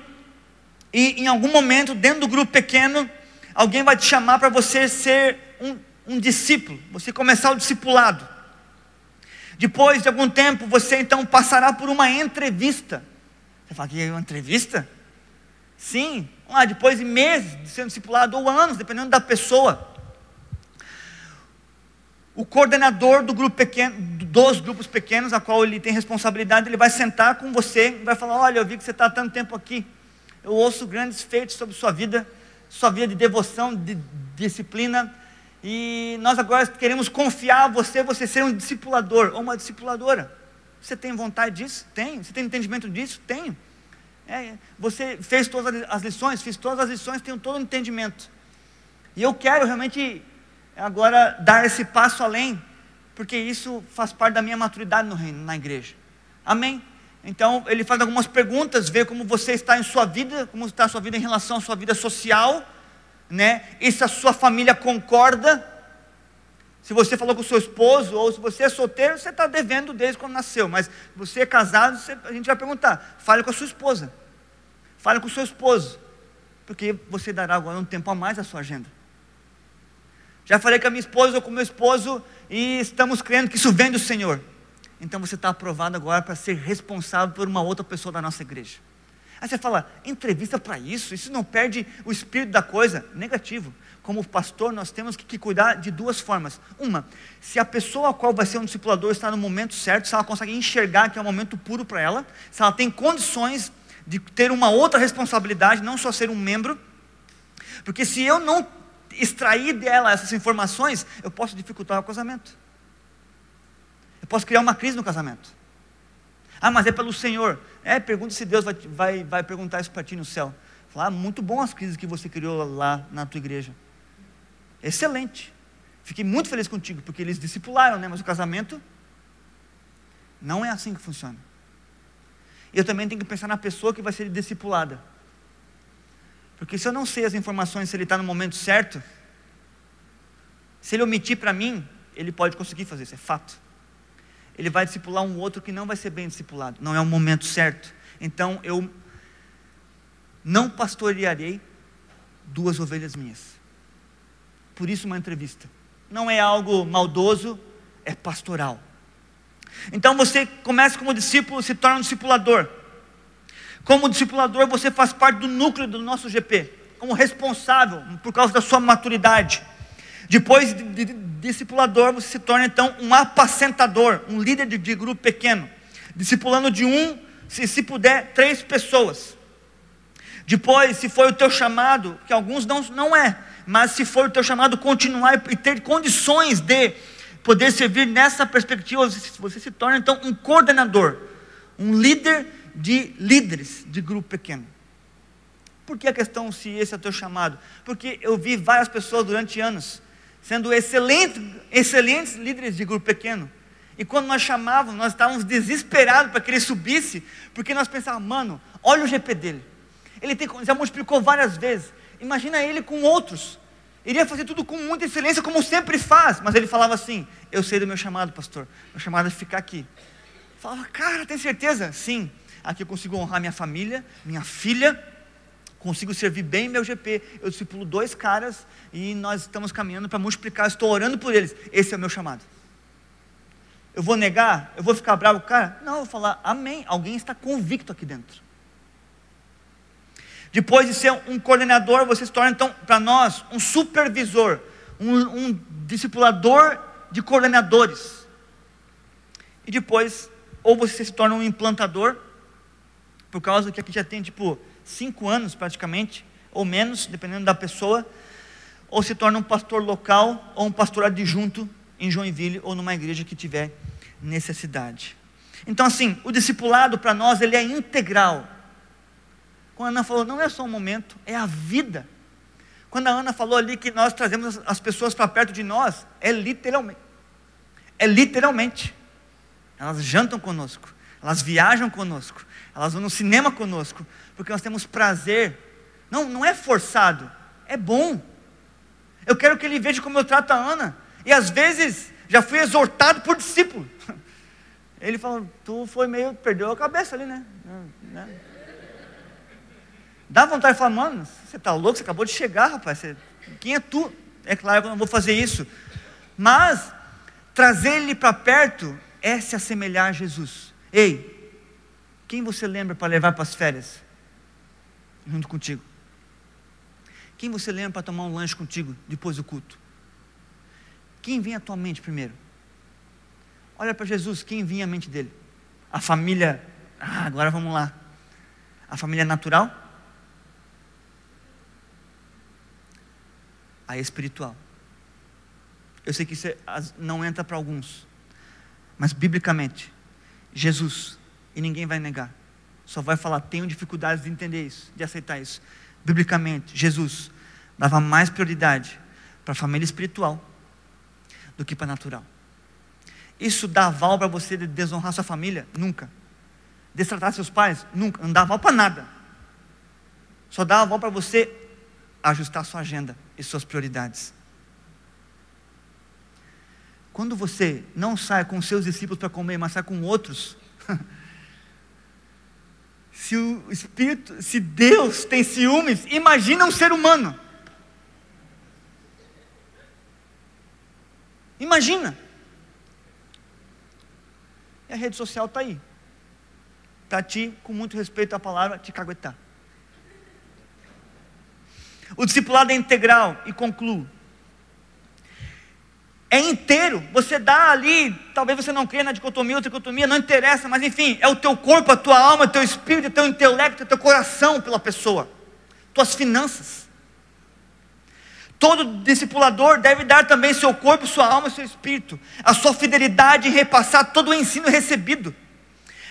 e em algum momento, dentro do grupo pequeno, alguém vai te chamar para você ser um, um discípulo, você começar o discipulado. Depois de algum tempo, você então passará por uma entrevista. Você fala que é uma entrevista? Sim, ah, depois de meses de ser discipulado, ou anos, dependendo da pessoa. O coordenador do grupo pequeno, dos grupos pequenos, a qual ele tem responsabilidade, ele vai sentar com você e vai falar: Olha, eu vi que você está há tanto tempo aqui. Eu ouço grandes feitos sobre sua vida, sua vida de devoção, de disciplina. E nós agora queremos confiar a você, você ser um discipulador ou uma discipuladora. Você tem vontade disso? Tenho. Você tem entendimento disso? Tenho. É, você fez todas as lições? Fiz todas as lições, tenho todo o entendimento. E eu quero realmente agora dar esse passo além, porque isso faz parte da minha maturidade no reino, na igreja. Amém? Então, ele faz algumas perguntas, vê como você está em sua vida, como está a sua vida em relação à sua vida social, né? E se a sua família concorda. Se você falou com o seu esposo, ou se você é solteiro, você está devendo desde quando nasceu. Mas se você é casado, você, a gente vai perguntar: fale com a sua esposa, fale com o seu esposo, porque você dará agora um tempo a mais à sua agenda. Já falei com a minha esposa ou com o meu esposo e estamos crendo que isso vem do Senhor. Então você está aprovado agora para ser responsável por uma outra pessoa da nossa igreja. Aí você fala, entrevista para isso, isso não perde o espírito da coisa. Negativo. Como pastor, nós temos que, cuidar de duas formas. Uma, se a pessoa a qual vai ser um discipulador está no momento certo, se ela consegue enxergar que é um momento puro para ela, se ela tem condições de ter uma outra responsabilidade, não só ser um membro. Porque se eu não extrair dela essas informações, eu posso dificultar o casamento. Eu posso criar uma crise no casamento. Ah, mas é pelo Senhor. É, pergunta se Deus vai, vai, vai perguntar isso para ti no céu. Falar, ah, muito bom as crises que você criou lá na tua igreja. Excelente. Fiquei muito feliz contigo, porque eles discipularam, né? Mas o casamento não é assim que funciona. Eu também tenho que pensar na pessoa que vai ser discipulada. Porque se eu não sei as informações, se ele está no momento certo, se ele omitir para mim, ele pode conseguir fazer isso, é fato. Ele vai discipular um outro que não vai ser bem discipulado, não é o momento certo. Então eu não pastorearei duas ovelhas minhas. Por isso, uma entrevista. Não é algo maldoso, é pastoral. Então você começa como discípulo, se torna um discipulador. Como discipulador, você faz parte do núcleo do nosso GP, como responsável por causa da sua maturidade. Depois de, de, de discipulador, você se torna então um apacentador, um líder de, de grupo pequeno, discipulando de um, se, se puder, três pessoas. Depois, se foi o teu chamado, que alguns não, não é, mas se for o teu chamado, continuar e ter condições de poder servir nessa perspectiva, você, você se torna então um coordenador, um líder de líderes de grupo pequeno. Por que a questão se esse é o teu chamado? Porque eu vi várias pessoas durante anos sendo excelentes, excelentes líderes de grupo pequeno. E quando nós chamávamos, nós estávamos desesperados para que ele subisse, porque nós pensávamos, mano, olha o GP dele. Ele tem, já multiplicou várias vezes. Imagina ele com outros. Iria fazer tudo com muita excelência, como sempre faz. Mas ele falava assim: Eu sei do meu chamado, pastor. Meu chamado é ficar aqui. falava, cara, tem certeza? Sim aqui eu consigo honrar minha família, minha filha, consigo servir bem meu GP. Eu discipulo dois caras e nós estamos caminhando para multiplicar, estou orando por eles. Esse é o meu chamado. Eu vou negar? Eu vou ficar bravo com o cara? Não, eu vou falar, amém. Alguém está convicto aqui dentro. Depois de ser um coordenador, você se torna então, para nós, um supervisor, um, um discipulador de coordenadores. E depois, ou você se torna um implantador, por causa que aqui já tem tipo cinco anos praticamente, ou menos, dependendo da pessoa, ou se torna um pastor local ou um pastor adjunto em Joinville ou numa igreja que tiver necessidade. Então, assim, o discipulado para nós ele é integral. Quando a Ana falou, não é só um momento, é a vida. Quando a Ana falou ali que nós trazemos as pessoas para perto de nós, é literalmente. É literalmente. Elas jantam conosco, elas viajam conosco, elas vão no cinema conosco, porque nós temos prazer. Não, não é forçado, é bom. Eu quero que ele veja como eu trato a Ana. E às vezes já fui exortado por discípulo. Ele falou, tu foi meio, perdeu a cabeça ali, né? né? Dá vontade de falar, mano, você está louco, você acabou de chegar, rapaz. Você, quem é tu? É claro que eu não vou fazer isso. Mas trazer ele para perto é se assemelhar a Jesus. Ei, quem você lembra para levar para as férias? Junto contigo. Quem você lembra para tomar um lanche contigo depois do culto? Quem vem à tua mente primeiro? Olha para Jesus, quem vinha à mente dele? A família, ah, agora vamos lá. A família natural? A espiritual. Eu sei que isso é, não entra para alguns, mas biblicamente, Jesus, e ninguém vai negar, só vai falar, tenho dificuldades de entender isso, de aceitar isso. Biblicamente, Jesus dava mais prioridade para a família espiritual do que para a natural. Isso dá aval para você de desonrar sua família? Nunca. Destratar seus pais? Nunca. Não dá aval para nada. Só dá aval para você ajustar sua agenda e suas prioridades. Quando você não sai com seus discípulos para comer, mas sai com outros, se o Espírito, se Deus tem ciúmes, imagina um ser humano. Imagina. E a rede social está aí. Para ti, com muito respeito à palavra, te caguetar. O discipulado é integral, e concluo. É inteiro, você dá ali, talvez você não creia na dicotomia ou tricotomia, não interessa, mas enfim, é o teu corpo, a tua alma, o teu espírito, o teu intelecto, o teu coração pela pessoa, tuas finanças. Todo discipulador deve dar também seu corpo, sua alma seu espírito, a sua fidelidade em repassar todo o ensino recebido.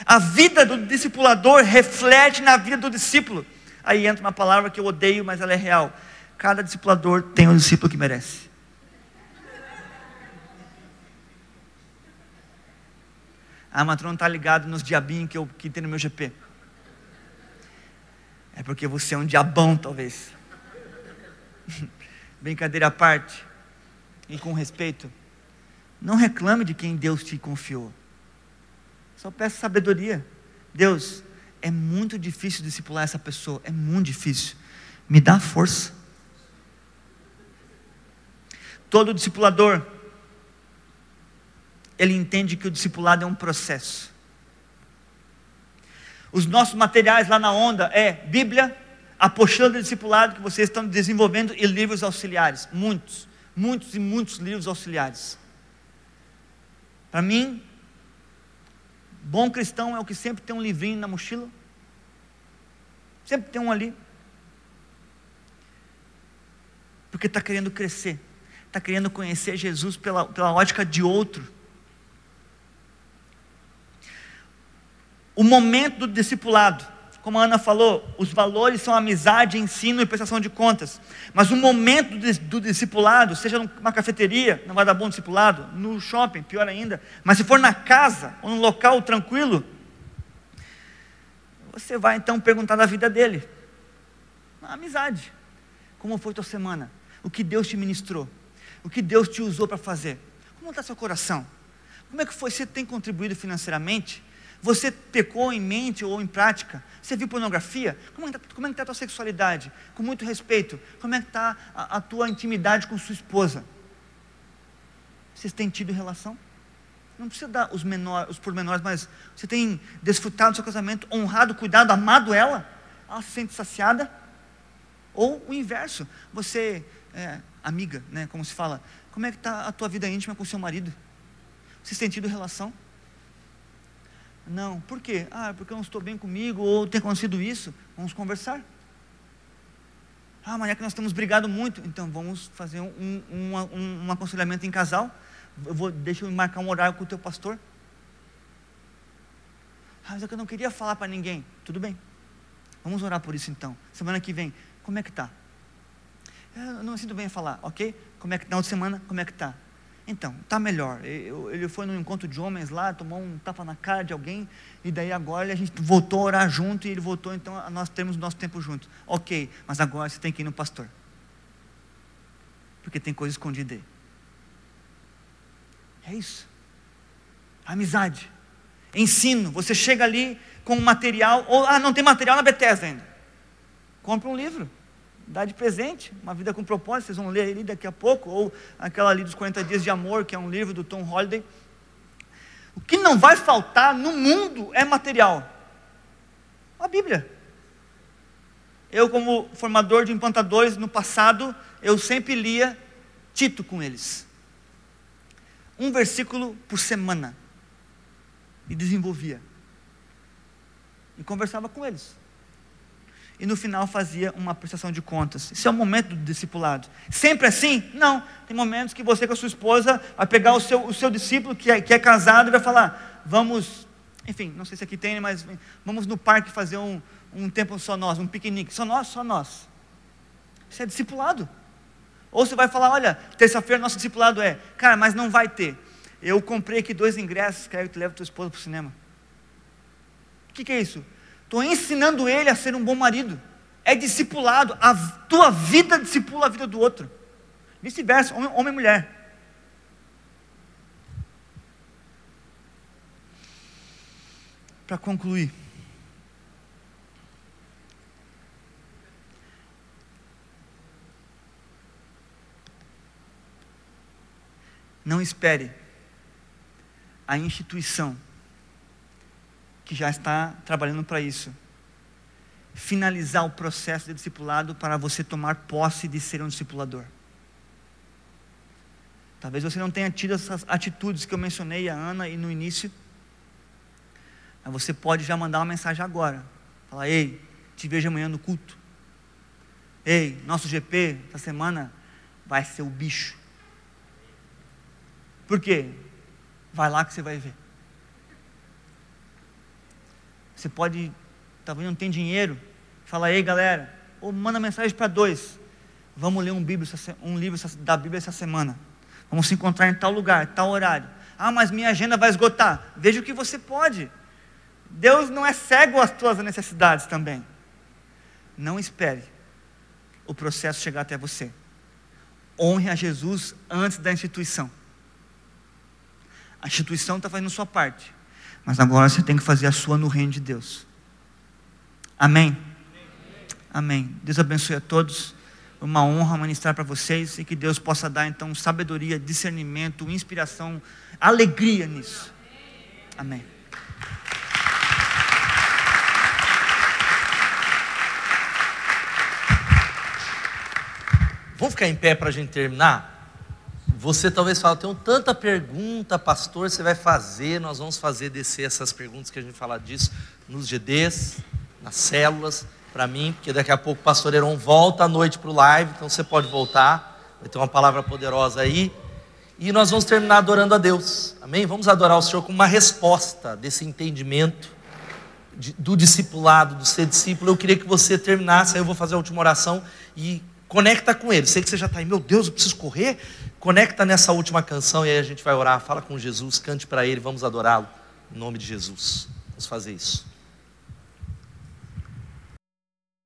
A vida do discipulador reflete na vida do discípulo. Aí entra uma palavra que eu odeio, mas ela é real. Cada discipulador tem o discípulo que merece. Ah, mas tu não está ligado nos diabinhos que, eu, que tem no meu GP. É porque você é um diabão, talvez. brincadeira à parte, e com respeito, não reclame de quem Deus te confiou. Só peça sabedoria. Deus, é muito difícil discipular essa pessoa, é muito difícil. Me dá força. Todo discipulador, ele entende que o discipulado é um processo. Os nossos materiais lá na onda é Bíblia, apostila do discipulado que vocês estão desenvolvendo e livros auxiliares. Muitos, muitos e muitos livros auxiliares. Para mim, bom cristão é o que sempre tem um livrinho na mochila. Sempre tem um ali. Porque está querendo crescer. Está querendo conhecer Jesus pela, pela ótica de outro. O momento do discipulado como a Ana falou, os valores são amizade, ensino e prestação de contas. Mas o momento do discipulado, seja numa cafeteria, não vai dar bom discipulado, no shopping, pior ainda, mas se for na casa ou num local tranquilo, você vai então perguntar da vida dele. Uma amizade. Como foi tua semana? O que Deus te ministrou? O que Deus te usou para fazer? Como está seu coração? Como é que foi? Você tem contribuído financeiramente? Você pecou em mente ou em prática? Você viu pornografia? Como é que está tá a tua sexualidade? Com muito respeito. Como é que está a, a, tua intimidade com sua esposa? Vocês têm tido relação? Não precisa dar os, menor, os pormenores, mas você tem desfrutado do seu casamento, honrado, cuidado, amado ela? Ela se sente saciada? Ou o inverso, você, é, amiga, né, como se fala, como é que está a tua vida íntima com o seu marido? Você tem tido relação? Não, por quê? Ah, porque eu não estou bem comigo, ou tem acontecido isso. Vamos conversar. Ah, mas é que nós temos brigado muito. Então vamos fazer um, um, um, um aconselhamento em casal. Eu vou, deixa eu marcar um horário com o teu pastor. Ah, mas é que eu não queria falar para ninguém. Tudo bem. Vamos orar por isso então. Semana que vem, como é que está? Eu não me sinto bem a falar, ok? Como é que na outra semana, como é que está? Então, está melhor. Ele foi num encontro de homens lá, tomou um tapa na cara de alguém, e daí agora a gente voltou a orar junto, e ele voltou, então nós temos nosso tempo junto. Ok, mas agora você tem que ir no pastor. Porque tem coisa escondida aí. É isso. Amizade. Ensino. Você chega ali com material, ou ah, não tem material na Bethesda ainda. Compre um livro dá de presente, uma vida com propósito, vocês vão ler ali daqui a pouco, ou aquela ali dos 40 dias de amor, que é um livro do Tom Holliday. O que não vai faltar no mundo é material. A Bíblia. Eu, como formador de implantadores no passado, eu sempre lia Tito com eles. Um versículo por semana. E desenvolvia. E conversava com eles e no final fazia uma prestação de contas. Esse é o momento do discipulado. Sempre assim? Não. Tem momentos que você com a sua esposa vai pegar o seu, o seu discípulo que é, que é casado e vai falar: vamos, enfim, não sei se aqui tem, mas vamos no parque fazer um, um tempo só nós, um piquenique. Só nós, só nós. Isso é discipulado. Ou você vai falar: olha, terça-feira nosso discipulado é, cara, mas não vai ter. Eu comprei aqui dois ingressos, quero que tu leve tua esposa para o cinema. O que, que é isso? Estou ensinando ele a ser um bom marido. É discipulado. A tua vida discipula a vida do outro. Vice-versa, homem, homem e mulher. Para concluir. Não espere a instituição que já está trabalhando para isso. Finalizar o processo de discipulado para você tomar posse de ser um discipulador. Talvez você não tenha tido essas atitudes que eu mencionei a Ana e no início. Mas você pode já mandar uma mensagem agora. Falar, ei, te vejo amanhã no culto. Ei, nosso GP essa semana vai ser o bicho. Por quê? Vai lá que você vai ver. Você pode, talvez não tem dinheiro, fala, ei galera, ou manda mensagem para dois. Vamos ler um, Bíblia, um livro da Bíblia essa semana. Vamos se encontrar em tal lugar, tal horário. Ah, mas minha agenda vai esgotar. Veja o que você pode. Deus não é cego às tuas necessidades também. Não espere o processo chegar até você. Honre a Jesus antes da instituição. A instituição está fazendo sua parte. Mas agora você tem que fazer a sua no reino de Deus. Amém? Amém. Deus abençoe a todos. Uma honra ministrar para vocês e que Deus possa dar então sabedoria, discernimento, inspiração, alegria nisso. Amém. Vamos ficar em pé para a gente terminar? Você talvez fale, tenho tanta pergunta, pastor, você vai fazer, nós vamos fazer descer essas perguntas que a gente fala disso nos GDs, nas células, para mim, porque daqui a pouco o pastor Heron volta à noite para o live, então você pode voltar, vai ter uma palavra poderosa aí. E nós vamos terminar adorando a Deus, amém? Vamos adorar o Senhor com uma resposta desse entendimento do discipulado, do ser discípulo. Eu queria que você terminasse, aí eu vou fazer a última oração e conecta com ele. Sei que você já está aí, meu Deus, eu preciso correr. Conecta nessa última canção e aí a gente vai orar. Fala com Jesus, cante para ele, vamos adorá-lo. Em nome de Jesus. Vamos fazer isso.